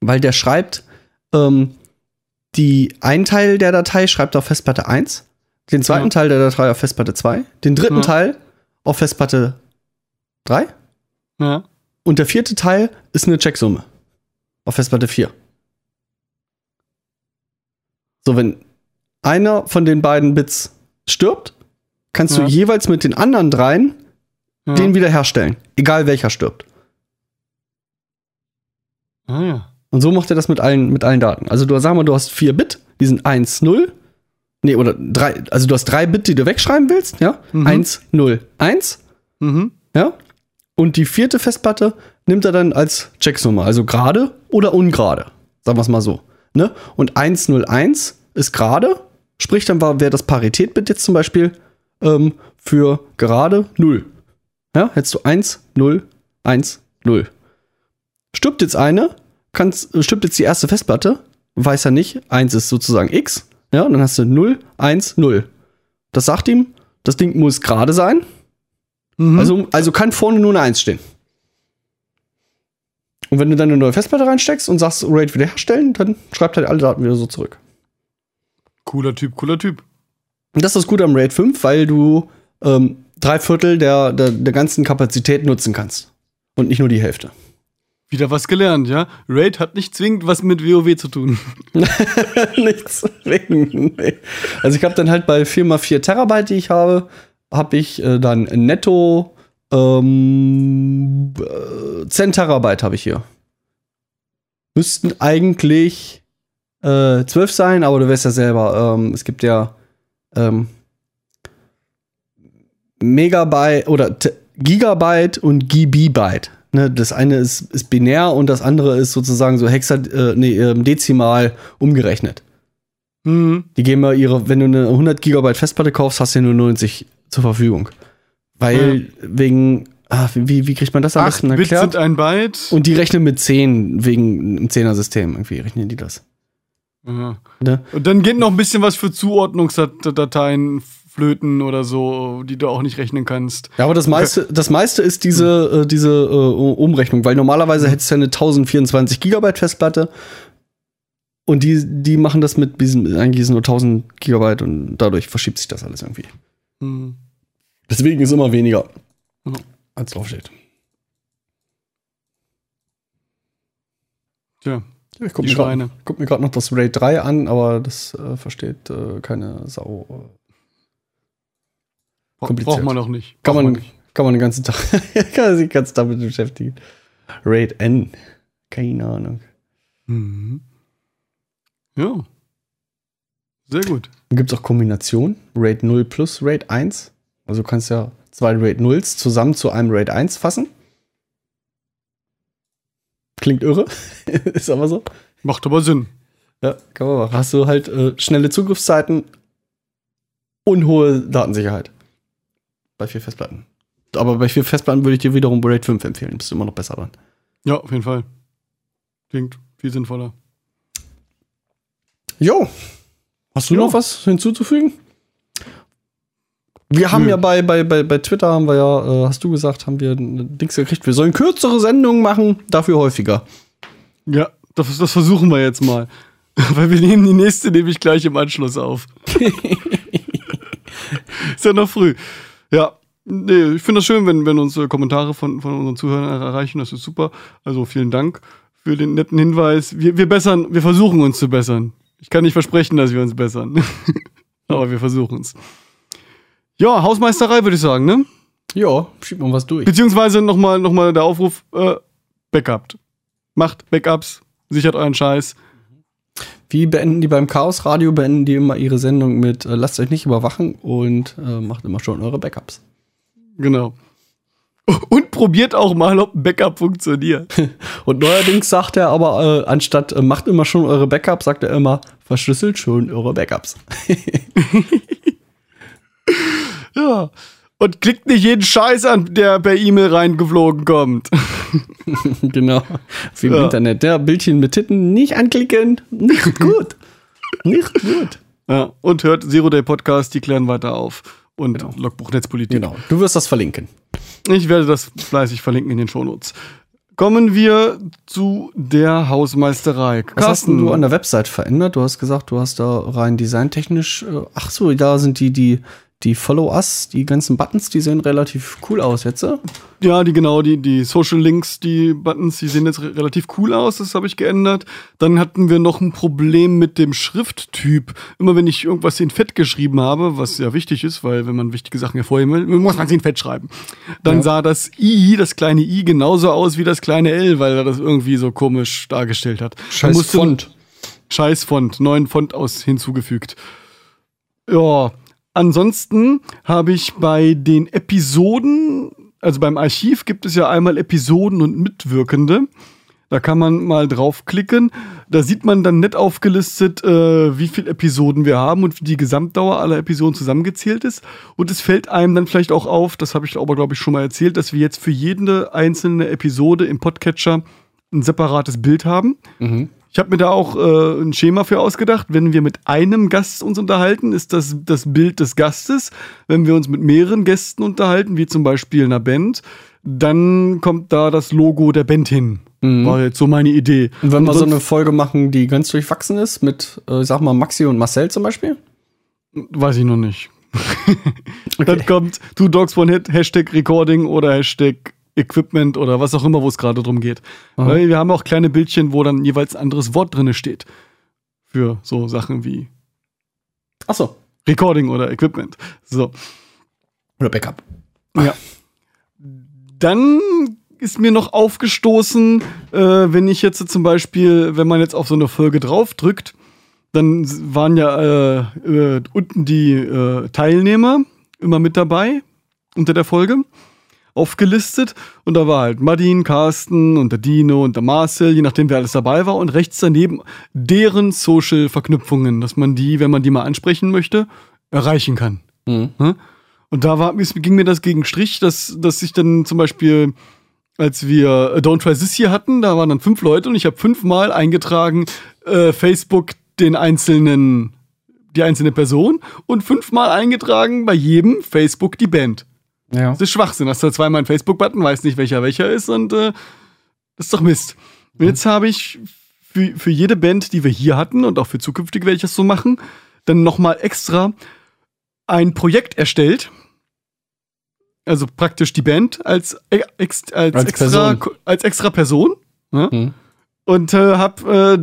Weil der schreibt, ähm, die einen Teil der Datei schreibt auf Festplatte 1, den zweiten Ja. Teil der Datei auf Festplatte 2, den dritten Ja. Teil auf Festplatte 3 Ja. und der vierte Teil ist eine Checksumme auf Festplatte 4. So, wenn einer von den beiden Bits stirbt, kannst du jeweils mit den anderen dreien den wiederherstellen. Egal welcher stirbt. ah, ja. Und so macht er das mit allen, mit allen Daten. Also du sag mal, du hast 4 Bit, die sind 1, 0. Nee, oder 3, also du hast 3 Bit, die du wegschreiben willst, ja? Mhm. 1, 0, 1, Mhm. ja? Und die vierte Festplatte nimmt er dann als Checksumme, also gerade oder ungerade. Sagen wir es mal so. Ne? Und 101 ist gerade, sprich dann wäre das Parität-Bit jetzt zum Beispiel ähm, für gerade 0. Ja, hättest du 1, 0, 1, 0. Stirbt jetzt eine, kannst, stirbt jetzt die erste Festplatte, weiß er nicht, 1 ist sozusagen x, ja, und dann hast du 0, 1, 0. Das sagt ihm, das Ding muss gerade sein, Mhm. also, also kann vorne nur eine 1 stehen. Und wenn du dann eine neue Festplatte reinsteckst und sagst, RAID wiederherstellen, dann schreibt er alle Daten wieder so zurück. cooler Typ, cooler Typ. Und das ist Gute am RAID 5, weil du ähm, drei Viertel der, der, der ganzen Kapazität nutzen kannst. Und nicht nur die Hälfte. Wieder was gelernt, ja? Raid hat nicht zwingend was mit WoW zu tun. *laughs* Nichts wegen. Nee. Also ich habe dann halt bei 4x4 Terabyte, die ich habe, habe ich äh, dann netto ähm, äh, 10 Terabyte habe ich hier. Müssten eigentlich äh, 12 sein, aber du weißt ja selber, ähm, es gibt ja ähm, Megabyte oder T Gigabyte und Gibibyte. Ne, das eine ist, ist binär und das andere ist sozusagen so hexa, äh, nee, ähm, dezimal umgerechnet. Mhm. Die geben ja ihre, wenn du eine 100 Gigabyte Festplatte kaufst, hast du ja nur 90 zur Verfügung. Weil wegen, ah, wie, wie kriegt man das am 8 besten Bit erklärt? sind ein Byte. Und die rechnen mit 10 wegen einem 10er-System. Irgendwie rechnen die das. Aha. Ne? Und dann geht noch ein bisschen was für Zuordnungsdateien flöten oder so, die du auch nicht rechnen kannst. Ja, aber das meiste, das meiste ist diese, äh, diese äh, Umrechnung, weil normalerweise hättest du ja eine 1024 Gigabyte Festplatte und die, die machen das mit diesen, eigentlich sind nur 1000 Gigabyte und dadurch verschiebt sich das alles irgendwie. Hm. Deswegen ist immer weniger, Ja. als draufsteht. Tja, Ich guck mir, gerade noch das RAID 3 an, aber das äh, versteht äh, keine Sau. Kompliziert. braucht man auch nicht. Kann Braucht man, nicht. kann man den ganzen Tag, *laughs* kann man sich den ganzen Tag mit beschäftigen. RAID N. Keine Ahnung. Mhm. Ja. Sehr gut. Dann gibt es auch Kombinationen. RAID 0 plus RAID 1. Also du kannst ja zwei RAID 0s zusammen zu einem RAID 1 fassen. Klingt irre. *laughs* Ist aber so. Macht aber Sinn. Ja, kann man machen. Hast du halt äh, schnelle Zugriffszeiten und hohe Datensicherheit. Bei vier Festplatten. Aber bei vier Festplatten würde ich dir wiederum RAID 5 empfehlen. Bist du immer noch besser dran. Ja, auf jeden Fall. Klingt viel sinnvoller. Jo. Hast du Jo. noch was hinzuzufügen? Wir haben Nö. ja bei, bei, bei, bei Twitter haben wir ja, äh, hast du gesagt, haben wir Dings gekriegt. Wir sollen kürzere Sendungen machen, dafür häufiger. Ja, das, das versuchen wir jetzt mal. *laughs* Weil wir nehmen die nächste nämlich gleich im Anschluss auf. *laughs* Ist ja noch früh. Ja, nee, ich finde das schön, wenn, wenn uns äh, Kommentare von, von unseren Zuhörern erreichen. Das ist super. Also vielen Dank für den netten Hinweis. Wir, wir bessern, wir versuchen uns zu bessern. Ich kann nicht versprechen, dass wir uns bessern. *laughs* Aber wir versuchen es. Ja, Hausmeisterei würde ich sagen, ne? Ja, schiebt mal was durch. Beziehungsweise nochmal noch mal der Aufruf, äh, Backup. Macht Backups, sichert euren Scheiß. Wie beenden die beim Chaos Radio? Beenden die immer ihre Sendung mit äh, Lasst euch nicht überwachen und äh, macht immer schon eure Backups. Genau. *laughs* Und probiert auch mal, ob ein Backup funktioniert. *laughs* Und neuerdings sagt er aber, äh, anstatt äh, macht immer schon eure Backups, sagt er immer, verschlüsselt schon eure Backups. *laughs* ja. Und klickt nicht jeden Scheiß an, der per E-Mail reingeflogen kommt. *laughs* genau. Wie im Ja. Internet. Der Bildchen mit Titten nicht anklicken. Nicht *laughs* gut. nicht gut. Ja. Und hört Zero Day Podcast, die klären weiter auf. Und Logbuch Netzpolitik. Genau. Du wirst das verlinken. Ich werde das fleißig verlinken in den Shownotes. Kommen wir zu der Hausmeisterei. Was hast du an der Website verändert? Du hast gesagt, du hast da rein designtechnisch. Äh, ach so, da sind die, die, die Follow Us, die ganzen Buttons, die sehen relativ cool aus jetzt. Ja, die genau, die, die Social Links, die Buttons, die sehen jetzt re relativ cool aus, das habe ich geändert. Dann hatten wir noch ein Problem mit dem Schrifttyp. Immer wenn ich irgendwas in Fett geschrieben habe, was ja wichtig ist, weil wenn man wichtige Sachen hervorheben will, muss man sie in Fett schreiben. Dann Ja. sah das I, das kleine I, genauso aus wie das kleine L, weil er das irgendwie so komisch dargestellt hat. Man musste- Scheiß Font, neuen Font aus hinzugefügt. Ja, ansonsten habe ich bei den Episoden, also beim Archiv gibt es ja einmal Episoden und Mitwirkende. Da kann man mal draufklicken. Da sieht man dann nett aufgelistet, äh, wie viele Episoden wir haben und wie die Gesamtdauer aller Episoden zusammengezählt ist. Und es fällt einem dann vielleicht auch auf, das habe ich aber, glaube ich, schon mal erzählt, dass wir jetzt für jede einzelne Episode im Podcatcher ein separates Bild haben. Ich habe mir da auch äh, ein Schema für ausgedacht. Wenn wir mit einem Gast uns unterhalten, ist das das Bild des Gastes. Wenn wir uns mit mehreren Gästen unterhalten, wie zum Beispiel einer Band, dann kommt da das Logo der Band hin. War jetzt so meine Idee. Und wenn wir so eine Folge machen, die ganz durchwachsen ist, mit, äh, ich sag mal, Maxi und Marcel zum Beispiel? Weiß ich noch nicht. *laughs* Dann kommt Two Dogs One Hit, Hashtag Recording oder Hashtag Equipment oder was auch immer, wo es gerade drum geht. Weil wir haben auch kleine Bildchen, wo dann jeweils ein anderes Wort drin steht. Für so Sachen wie Achso. Recording oder Equipment. So. Oder Backup. Ja. Dann ist mir noch aufgestoßen, äh, wenn ich jetzt zum Beispiel, wenn man jetzt auf so eine Folge draufdrückt, dann waren ja äh, äh, unten die äh, Teilnehmer immer mit dabei unter der Folge aufgelistet und da war halt Madin, Carsten und der Dino und der Marcel, je nachdem wer alles dabei war und rechts daneben deren Social Verknüpfungen, dass man die, wenn man die mal ansprechen möchte, erreichen kann. Mhm. Ne? Und da war, es ging mir das gegen Strich, dass, dass ich dann zum Beispiel, als wir äh, Don't Try This hier hatten, da waren dann fünf Leute und ich habe fünfmal eingetragen, äh, Facebook den einzelnen, die einzelne Person und fünfmal eingetragen bei jedem Facebook die Band. Ja. Das ist Schwachsinn. Hast du zweimal einen Facebook-Button, weißt nicht, welcher welcher ist und äh, das ist doch Mist. Und jetzt habe ich für, für jede Band, die wir hier hatten und auch für zukünftig werde ich das so machen, dann nochmal extra ein Projekt erstellt. Also praktisch die Band als, e- ex, als, Als extra, Person. als extra Person. Ne? Hm. Und äh, hab, äh,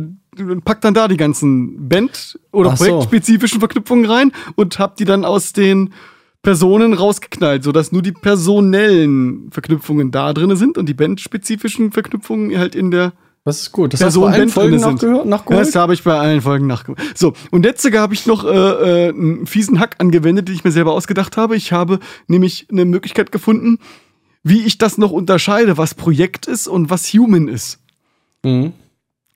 pack dann da die ganzen Band- oder Ach so. projektspezifischen Verknüpfungen rein und hab die dann aus den Personen rausgeknallt, sodass nur die personellen Verknüpfungen da drin sind und die bandspezifischen Verknüpfungen halt in der Das ist gut. Das Personen hast du bei allen Band Folgen nachgehört, nachgeholt? Das habe ich bei allen Folgen nachgeholt. So, und letzte habe ich noch äh, äh, einen fiesen Hack angewendet, den ich mir selber ausgedacht habe. Ich habe nämlich eine Möglichkeit gefunden, wie ich das noch unterscheide, was Projekt ist und was Human ist. Mhm.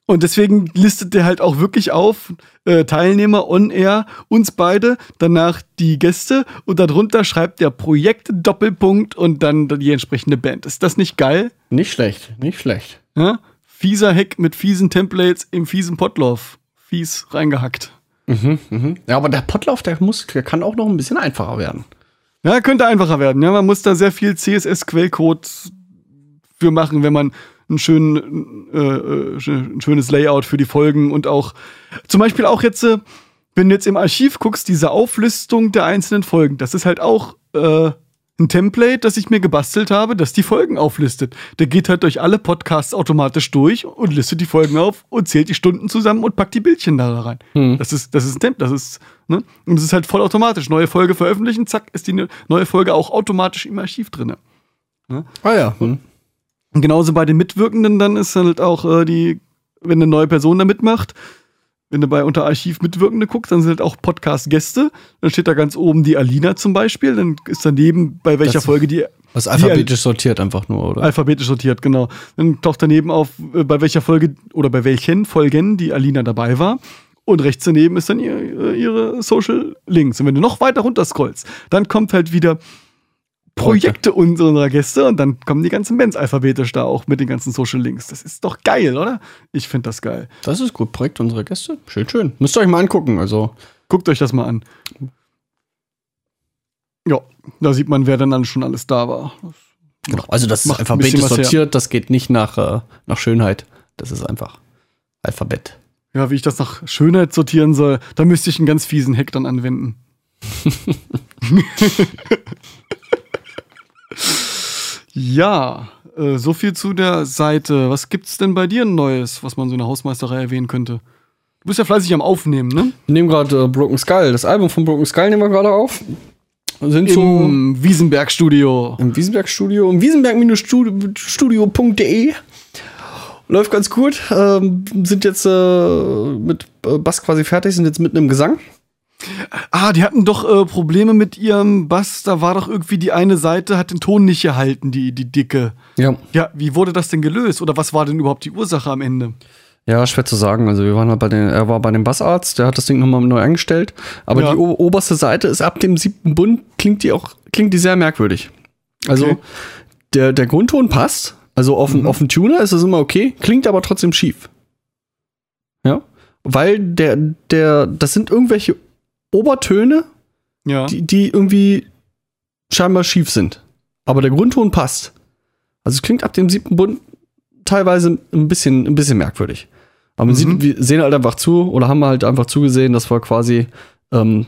Und deswegen listet der halt auch wirklich auf, äh, Teilnehmer on air, uns beide, danach die Gäste und darunter schreibt der Projekt Doppelpunkt und dann die entsprechende Band. Ist das nicht geil? Nicht schlecht, nicht schlecht. Ja? Fieser Hack mit fiesen Templates im fiesen Potlauf. Fies reingehackt. Ja, aber der Potlauf, der muss, der kann auch noch ein bisschen einfacher werden. Ja, könnte einfacher werden. Ja, man muss da sehr viel CSS-Quellcode für machen, wenn man einen schönen, äh, äh, ein schönes Layout für die Folgen und auch zum Beispiel auch jetzt, äh, wenn du jetzt im Archiv guckst, diese Auflistung der einzelnen Folgen, das ist halt auch äh, ein Template, das ich mir gebastelt habe, das die Folgen auflistet. Der geht halt durch alle Podcasts automatisch durch und listet die Folgen auf und zählt die Stunden zusammen und packt die Bildchen da rein. Das ist, das ist ein Template, das ist, ne? Und das ist halt vollautomatisch. Neue Folge veröffentlichen, zack, ist die ne- neue Folge auch automatisch im Archiv drin. Ah ja. Hm. Und genauso bei den Mitwirkenden dann ist halt auch äh, die, wenn eine neue Person da mitmacht, wenn du bei unter Archiv Mitwirkende guckst, dann sind halt auch Podcast-Gäste. Dann steht da ganz oben die Alina zum Beispiel. Dann ist daneben, bei welcher Das- Folge die ist alphabetisch sortiert einfach nur, oder? alphabetisch sortiert, genau. Dann taucht daneben auf, äh, bei welcher Folge oder bei welchen Folgen die Alina dabei war. Und rechts daneben ist dann ihr, äh, ihre Social Links. Und wenn du noch weiter runter scrollst, dann kommt halt wieder Projekte unserer Gäste und dann kommen die ganzen Bands alphabetisch da auch mit den ganzen Social Links. Das ist doch geil, oder? Ich finde das geil. Das ist gut. Projekt unserer Gäste. Schön, schön. Müsst ihr euch mal angucken. Also, Guckt euch das mal an. Ja, da sieht man, wer dann, dann schon alles da war. genau. Also, das ist alphabetisch her. sortiert. Das geht nicht nach, äh, nach Schönheit. Das ist einfach Alphabet. Ja, wie ich das nach Schönheit sortieren soll, da müsste ich einen ganz fiesen Hack dann anwenden. *laughs* *laughs* ja, äh, so viel zu der Seite. Was gibt's denn bei dir Neues, was man so in der Hausmeisterei erwähnen könnte? Du bist ja fleißig am Aufnehmen, ne? Wir nehmen gerade äh, Broken Skull. Das Album von Broken Skull nehmen wir gerade auf. Sind so Im Wiesenberg-Studio. im Wiesenberg-Studio, im wiesenberg-studio.de. Läuft ganz gut. Ähm, sind jetzt äh, mit äh, Bass quasi fertig, sind jetzt mitten im Gesang. Ah, die hatten doch äh, Probleme mit ihrem Bass. Da war doch irgendwie die eine Seite, hat den Ton nicht gehalten, die, die dicke. Ja. Ja, wie wurde das denn gelöst? Oder was war denn überhaupt die Ursache am Ende? Ja, schwer zu sagen. Also wir waren halt bei den, er war bei dem Bassarzt, der hat das Ding nochmal neu eingestellt. Aber Ja. die oberste Seite ist ab dem siebten Bund, klingt die auch, klingt die sehr merkwürdig. Also Okay. der, der Grundton passt. Also auf, dem auf dem Tuner ist es immer okay, klingt aber trotzdem schief. Ja. Weil der, der, das sind irgendwelche Obertöne, Ja. die, die irgendwie scheinbar schief sind. Aber der Grundton passt. Also es klingt ab dem siebten Bund teilweise ein bisschen, ein bisschen merkwürdig. Aber Mhm. sieht, wir sehen halt einfach zu oder haben halt einfach zugesehen, dass wir quasi, ähm,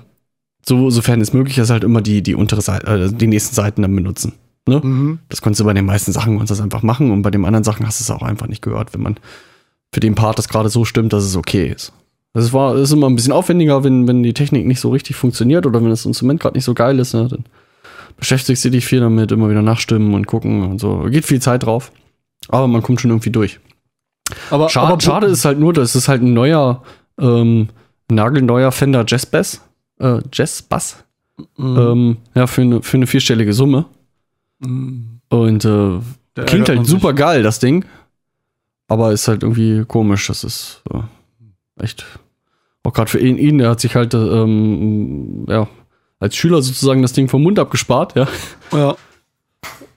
so, sofern es möglich ist, halt immer die, die untere Seite, äh, die nächsten Seiten dann benutzen. Ne? Mhm. Das konntest du bei den meisten Sachen konntest das einfach machen und bei den anderen Sachen hast du es auch einfach nicht gehört, wenn man für den Part das gerade so stimmt, dass es okay ist. Das war, das ist immer ein bisschen aufwendiger, wenn, wenn die Technik nicht so richtig funktioniert oder wenn das Instrument gerade nicht so geil ist, ne, dann beschäftigst du dich viel damit, immer wieder nachstimmen und gucken und so. Geht viel Zeit drauf. Aber man kommt schon irgendwie durch. Aber, Schade, aber schade ist halt nur, dass es halt ein neuer, ähm, nagelneuer Fender Jazz Bass, äh, Jazz Bass, Mhm. ähm, ja, für eine, für eine vierstellige Summe. Mhm. Und äh, klingt halt super geil, das Ding. Aber ist halt irgendwie komisch. Das ist äh, echt. Auch gerade für ihn, ihn, der hat sich halt äh, ähm, ja, als Schüler sozusagen das Ding vom Mund abgespart, ja. Ja.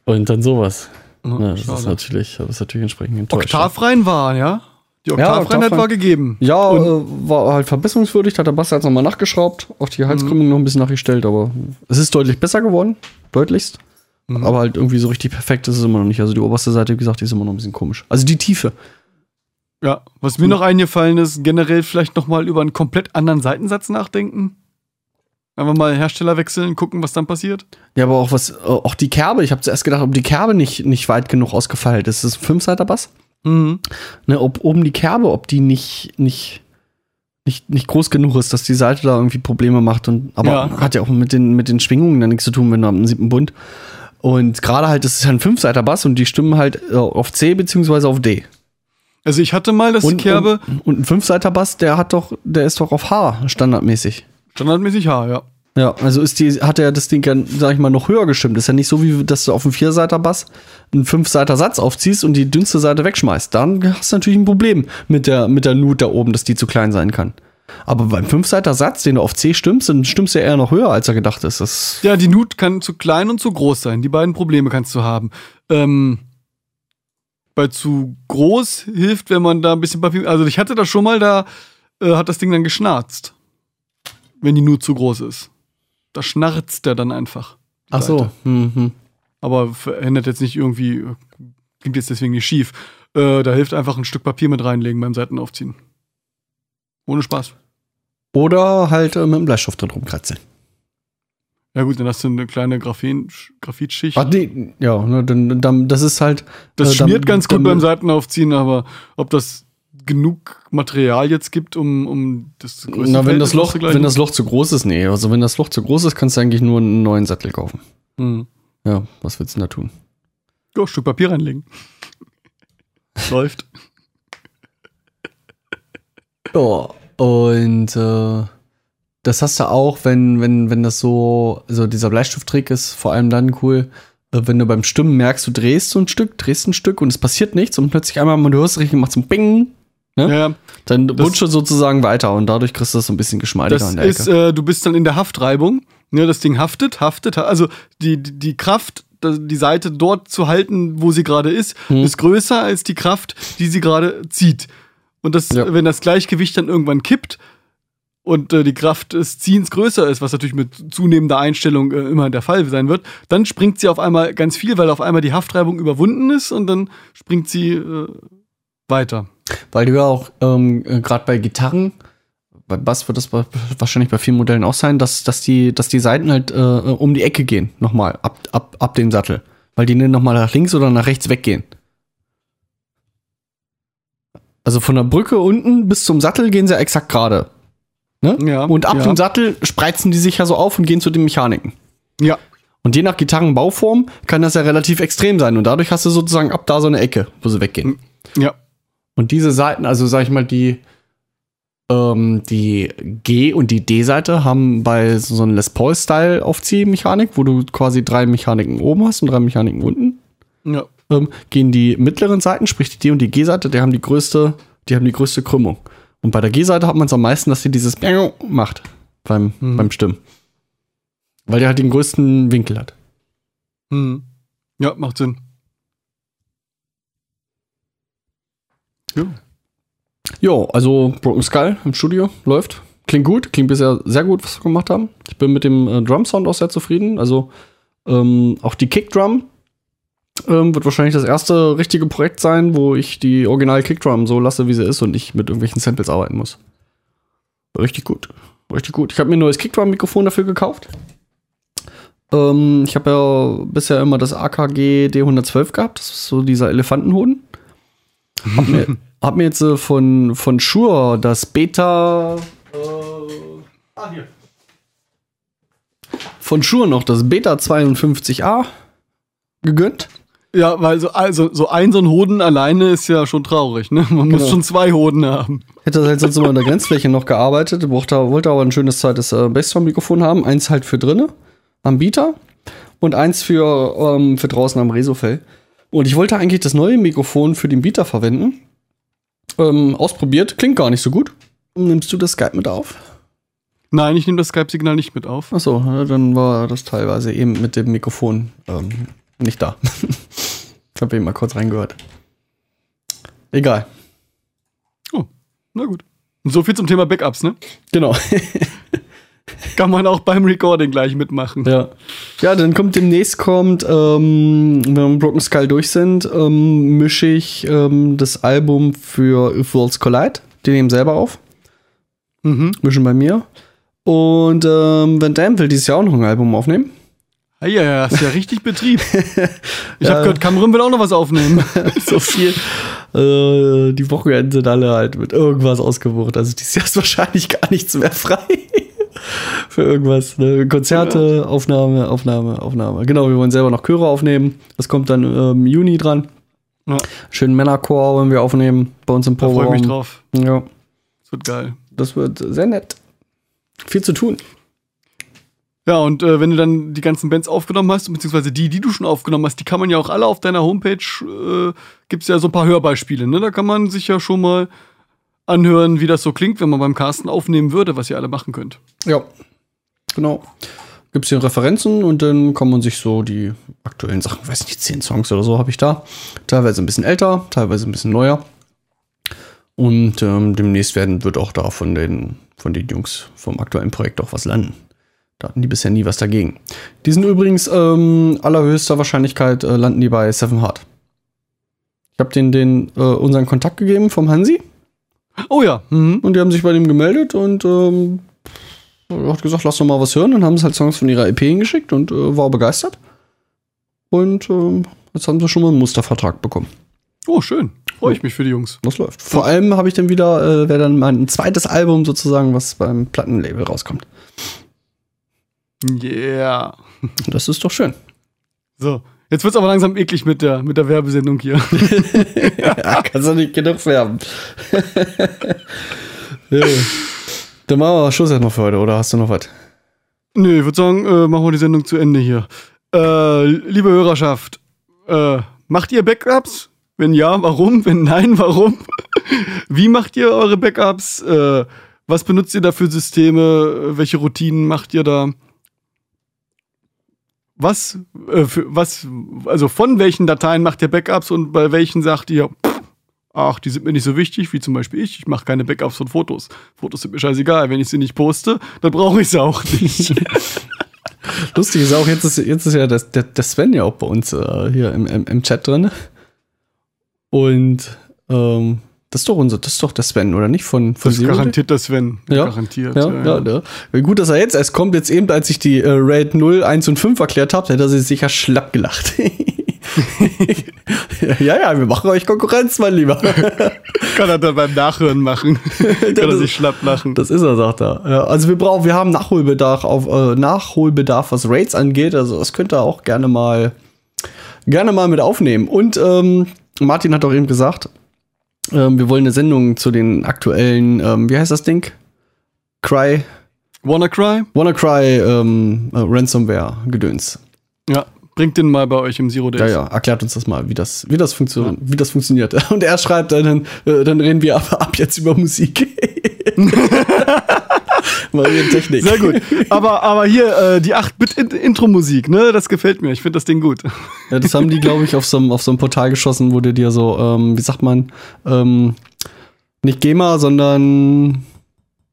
Und dann sowas. Ja, Ja, das ist natürlich, das ist natürlich entsprechend enttäuscht. Oktavrein war, ja? Die Ja, Oktavreinheit Oktavrein- war gegeben. Ja, äh, war halt verbesserungswürdig, hat der Basti jetzt nochmal nachgeschraubt, auch die Halskrümmung noch ein bisschen nachgestellt, aber es ist deutlich besser geworden, deutlichst. Aber halt irgendwie so richtig perfekt ist es immer noch nicht. Also die oberste Seite, wie gesagt, die ist immer noch ein bisschen komisch. Also die Tiefe. Ja, was mir noch eingefallen ist, generell vielleicht noch mal über einen komplett anderen Seitensatz nachdenken. Einfach mal Hersteller wechseln, gucken, was dann passiert. Ja, aber auch was, äh, auch die Kerbe, ich habe zuerst gedacht, ob die Kerbe nicht, nicht weit genug ausgefeilt ist. Das ist ein Fünfseiter-Bass. Mhm. Ne, ob oben die Kerbe, ob die nicht, nicht, nicht, nicht groß genug ist, dass die Seite da irgendwie Probleme macht. Und, aber Ja. hat ja auch mit den, mit den Schwingungen dann nichts zu tun, wenn du am siebten Bund. Und gerade halt, das ist ja ein Fünfseiter-Bass und die stimmen halt äh, auf C beziehungsweise auf D. Also ich hatte mal das Und, Kerbe, und, und ein Fünfseiter-Bass, der hat doch, der ist doch auf H standardmäßig. standardmäßig H, ja. Ja, also ist die, hat er das Ding ja, sag ich mal, noch höher gestimmt. Ist ja nicht so, wie dass du auf einem Vierseiter-Bass einen Fünfseiter-Satz aufziehst und die dünnste Seite wegschmeißt. Dann hast du natürlich ein Problem mit der, mit der Nut da oben, dass die zu klein sein kann. Aber beim Fünfseiter-Satz, den du auf C stimmst, dann stimmst du ja eher noch höher, als er gedacht ist. Das, Ja, die Nut kann zu klein und zu groß sein. Die beiden Probleme kannst du haben. Ähm, bei zu groß hilft, wenn man da ein bisschen Papier. Also ich hatte das schon mal, da äh, hat das Ding dann geschnarzt. Wenn die Nut zu groß ist. Da schnarzt der dann einfach. ach so. Mhm. Aber verändert jetzt nicht irgendwie, klingt jetzt deswegen nicht schief. Äh, da hilft einfach ein Stück Papier mit reinlegen beim Seitenaufziehen. Ohne Spaß. Oder halt äh, mit dem Bleistift drin rumkratzeln. Ja gut, dann hast du eine kleine Graphen, Graphitschicht. Ach, nee, ja, ne, dann, dann, das ist halt. Das äh, schmiert dann- ganz gut dann- beim Seitenaufziehen, aber ob das genug Material jetzt gibt, um, um das größte Na, wenn Feld das, Loch, wenn das Loch zu groß ist, nee. Also, wenn das Loch zu groß ist, kannst du eigentlich nur einen neuen Sattel kaufen. Hm. Ja, was willst du denn da tun? Ja, Stück Papier reinlegen. *laughs* Läuft. Ja, und äh, das hast du auch, wenn, wenn, wenn das so, also dieser Bleistifttrick ist vor allem dann cool, äh, wenn du beim Stimmen merkst, du drehst so ein Stück, drehst ein Stück und es passiert nichts und plötzlich einmal, du hörst richtig, macht so ein Bing, Ja, ja. dann rutscht du sozusagen weiter und dadurch kriegst du das so ein bisschen geschmeidiger Das an der Ecke. ist, äh, du bist dann in der Haftreibung. Ne, das Ding haftet, haftet. ha- Also die, die, die Kraft, die Seite dort zu halten, wo sie gerade ist, Hm. ist größer als die Kraft, die sie gerade zieht. Und das, Ja. wenn das Gleichgewicht dann irgendwann kippt und äh, die Kraft des Ziehens größer ist, was natürlich mit zunehmender Einstellung äh, immer der Fall sein wird, dann springt sie auf einmal ganz viel, weil auf einmal die Haftreibung überwunden ist und dann springt sie äh, weiter. Weil du ja auch ähm, gerade bei Gitarren, bei Bass wird das wahrscheinlich bei vielen Modellen auch sein, dass, dass, die, dass die Seiten halt äh, um die Ecke gehen, nochmal, ab, ab, ab dem Sattel. Weil die dann nochmal nach links oder nach rechts weggehen. Also von der Brücke unten bis zum Sattel gehen sie exakt gerade. Ne? Ja, und ab ja. dem Sattel spreizen die sich ja so auf und gehen zu den Mechaniken. Ja. Und je nach Gitarrenbauform kann das ja relativ extrem sein. Und dadurch hast du sozusagen ab da so eine Ecke, wo sie weggehen. Ja. Und diese Seiten, also sag ich mal, die, ähm, die G- und die D-Seite haben bei so einem Les Paul-Style Aufziehmechanik, wo du quasi drei Mechaniken oben hast und drei Mechaniken unten, Ja. ähm, gehen die mittleren Seiten, sprich die D- und die G-Seite, die haben die größte, die haben die größte Krümmung. Und bei der G-Seite hat man es am meisten, dass sie dieses macht beim, Mhm. beim Stimmen. Weil der halt den größten Winkel hat. Hm. Ja, macht Sinn. Ja. Jo, also Broken Skull im Studio läuft. Klingt gut, klingt bisher sehr gut, was wir gemacht haben. Ich bin mit dem äh, Drum-Sound auch sehr zufrieden. Also ähm, auch die Kickdrum ähm, wird wahrscheinlich das erste richtige Projekt sein, wo ich die original Kickdrum so lasse, wie sie ist und nicht mit irgendwelchen Samples arbeiten muss. Richtig gut. Richtig gut. Ich habe mir ein neues Kickdrum-Mikrofon dafür gekauft. Ähm, ich habe ja bisher immer das AKG D112 gehabt. Das ist so dieser Elefantenhoden. Hab mir, *laughs* hab mir jetzt äh, von, von Shure das Beta. Äh, ah, hier. Von Shure noch das Beta 52A gegönnt. Ja, weil so, also, so ein so ein Hoden alleine ist ja schon traurig, ne? Man muss Genau. schon zwei Hoden haben. Hätte halt sonst immer in der Grenzfläche noch gearbeitet, brauchte, wollte aber ein schönes zweites äh, Bassdrum-Mikrofon haben. Eins halt für drinne, am Bieter und eins für, ähm, für draußen am Resofell. Und ich wollte eigentlich das neue Mikrofon für den Bieter verwenden. Ähm, ausprobiert, klingt gar nicht so gut. Nimmst du das Skype mit auf? Nein, ich nehme das Skype-Signal nicht mit auf. Achso, dann war das teilweise eben mit dem Mikrofon ähm, nicht da. *laughs* ich habe eben mal kurz reingehört. Egal. Na gut. Und so viel zum Thema Backups, ne? Genau. *laughs* Kann man auch beim Recording gleich mitmachen. ja. Ja, dann kommt demnächst kommt, ähm, wenn wir mit Broken Skull durch sind, ähm, mische ich ähm, das Album für If Worlds Collide. Die nehmen selber auf. Mhm. Mischen bei mir. Und ähm, Van Damme will dieses Jahr auch noch ein Album aufnehmen. Ah, ja, ja, ist ja richtig Betrieb. *laughs* Ich Ja. habe gehört, Cameron will auch noch was aufnehmen. *laughs* so viel. Äh, die Wochenenden sind alle halt mit irgendwas ausgebucht. Also dieses Jahr ist wahrscheinlich gar nichts mehr frei. *laughs* Für irgendwas. Ne? Konzerte, Aufnahme, Aufnahme, Aufnahme. Genau, wir wollen selber noch Chöre aufnehmen. Das kommt dann im Juni dran. Ja, Schönen Männerchor wollen wir aufnehmen bei uns im da freue ich Programm. mich drauf. Ja, Das wird geil. das wird sehr nett. Viel zu tun. Ja, und äh, wenn du dann die ganzen Bands aufgenommen hast, beziehungsweise die, die du schon aufgenommen hast, die kann man ja auch alle auf deiner Homepage, äh, gibt es ja so ein paar Hörbeispiele, ne? Da kann man sich ja schon mal anhören, wie das so klingt, wenn man beim Carsten aufnehmen würde, was ihr alle machen könnt. Ja, genau. Gibt es hier Referenzen und dann kann man sich so die aktuellen Sachen, weiß nicht, zehn Songs oder so habe ich da. Teilweise ein bisschen älter, teilweise ein bisschen neuer. Und ähm, demnächst werden, wird auch da von den, von den Jungs vom aktuellen Projekt auch was landen. Da hatten die bisher nie was dagegen. Die sind übrigens ähm, allerhöchster Wahrscheinlichkeit äh, landen die bei Seven Heart. Ich habe denen den, äh, unseren Kontakt gegeben vom Hansi. Oh ja. Mhm. Und die haben sich bei dem gemeldet und ähm, hat gesagt, lass doch mal was hören. Dann haben sie halt Songs von ihrer EP hingeschickt und äh, war begeistert. Und ähm, jetzt haben sie schon mal einen Mustervertrag bekommen. Oh, schön. Freue ich mich für die Jungs. Das läuft. Vor allem habe ich dann wieder, äh, wäre dann mein zweites Album sozusagen, was beim Plattenlabel rauskommt. Yeah. Das ist doch schön. So. Jetzt wird's aber langsam eklig mit der, mit der Werbesendung hier. *laughs* ja, kannst du nicht genug werben. *laughs* ja. Dann machen wir Schluss erstmal für heute, oder hast du noch was? Nö, ich würde sagen, äh, machen wir die Sendung zu Ende hier. Äh, liebe Hörerschaft, äh, macht ihr Backups? Wenn ja, warum? Wenn nein, warum? *laughs* Wie macht ihr eure Backups? Äh, was benutzt ihr da für Systeme? Welche Routinen macht ihr da? Was, äh, für, was, also von welchen Dateien macht ihr Backups und bei welchen sagt ihr, pff, ach, die sind mir nicht so wichtig, wie zum Beispiel ich. Ich mache keine Backups von Fotos. Fotos sind mir scheißegal. Wenn ich sie nicht poste, dann brauche ich sie auch nicht. *laughs* Lustig ist auch, jetzt ist, jetzt ist ja das, der, der Sven ja auch bei uns äh, hier im, im, im Chat drin. Und ähm, das ist doch unser, das ist doch der Sven, oder nicht? Von, von Das ist garantiert der Sven. Ja. Garantiert. Ja, ja, ja. Wie Gut, dass er jetzt erst kommt. Jetzt eben, als ich die äh, Raid 0, 1 und 5 erklärt habe, hätte er sich sicher schlapp gelacht. *laughs* ja, ja, wir machen euch Konkurrenz, mein Lieber. *laughs* Kann er dann beim Nachhören machen. *laughs* Kann er sich schlapp lachen. Das ist er, sagt er. Ja, also wir brauchen, wir haben Nachholbedarf auf äh, Nachholbedarf, was Raids angeht. Also das könnt ihr auch gerne mal gerne mal mit aufnehmen. Und ähm, Martin hat auch eben gesagt, ähm, wir wollen eine Sendung zu den aktuellen, ähm, wie heißt das Ding? Cry, WannaCry? WannaCry ähm, äh, Ransomware Gedöns. Ja. Bringt den mal bei euch im Zero Ja, Days. ja, erklärt uns das mal, wie das, wie das, funktio wie das funktioniert. *laughs* Und er schreibt dann, äh, dann reden wir aber ab jetzt über Musik. *laughs* *laughs* mal über Technik. Sehr gut. Aber, aber hier, äh, die 8-Bit-Intro-Musik, ne? Das gefällt mir. Ich finde das Ding gut. Ja, das haben die, glaube ich, auf so, einem- auf Portal geschossen, wo du dir so, ähm, wie sagt man, ähm, nicht GEMA, sondern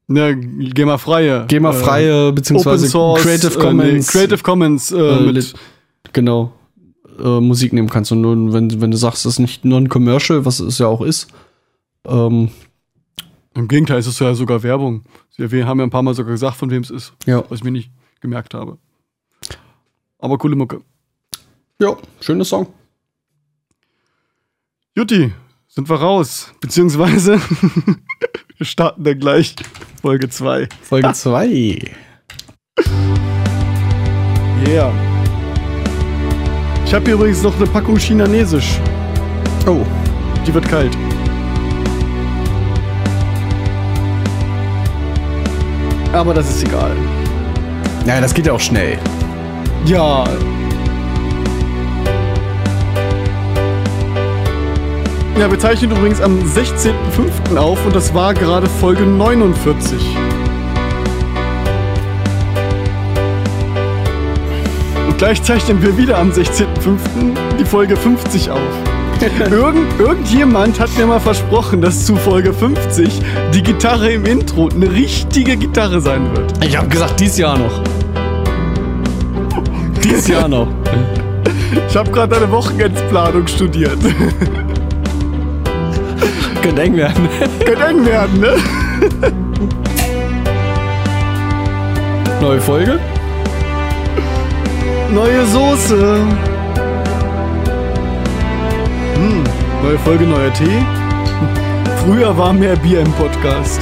Ne, GEMA-freie. GEMA-freie, äh, beziehungsweise Open Source, Creative äh, Commons. nee, Creative Commons äh, äh, mit. genau, äh, Musik nehmen kannst. Und nur, wenn, wenn du sagst, es ist nicht non-commercial, was es ja auch ist, ähm, Im Gegenteil, es ist ja sogar Werbung. Wir haben ja ein paar Mal sogar gesagt, von wem es ist, ja. was ich mir nicht gemerkt habe. Aber coole Mucke. Ja, schöner Song. Jutti, sind wir raus. Beziehungsweise *laughs* wir starten dann gleich Folge 2. Folge 2. Yeah. Ich habe hier übrigens noch eine Packung Chinesisch. Oh, Die wird kalt. Aber das ist egal. ja, das geht ja auch schnell. Ja. Ja, wir zeichnen übrigens am 16.05. auf und das war gerade Folge 49. Und gleich zeichnen wir wieder am 16.05. die Folge 50 auf. Irgend, irgendjemand hat mir mal versprochen, dass zu Folge 50 die Gitarre im Intro eine richtige Gitarre sein wird. Ich habe gesagt, dies Jahr noch. Dies Jahr noch. Ich habe gerade eine Wochenendsplanung studiert. Könnte eng werden. Könnte eng werden, ne? Neue Folge? Neue Soße. Neue Folge, neuer Tee. Früher war mehr Bier im Podcast.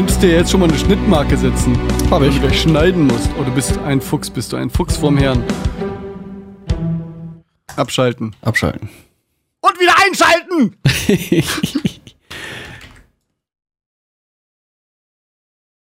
Könntest dir jetzt schon mal eine Schnittmarke setzen. Hab Wenn ich. du gleich schneiden musst. Oh, du bist ein Fuchs, bist du ein Fuchs vorm Herrn. Abschalten. Abschalten. Und wieder einschalten! *laughs*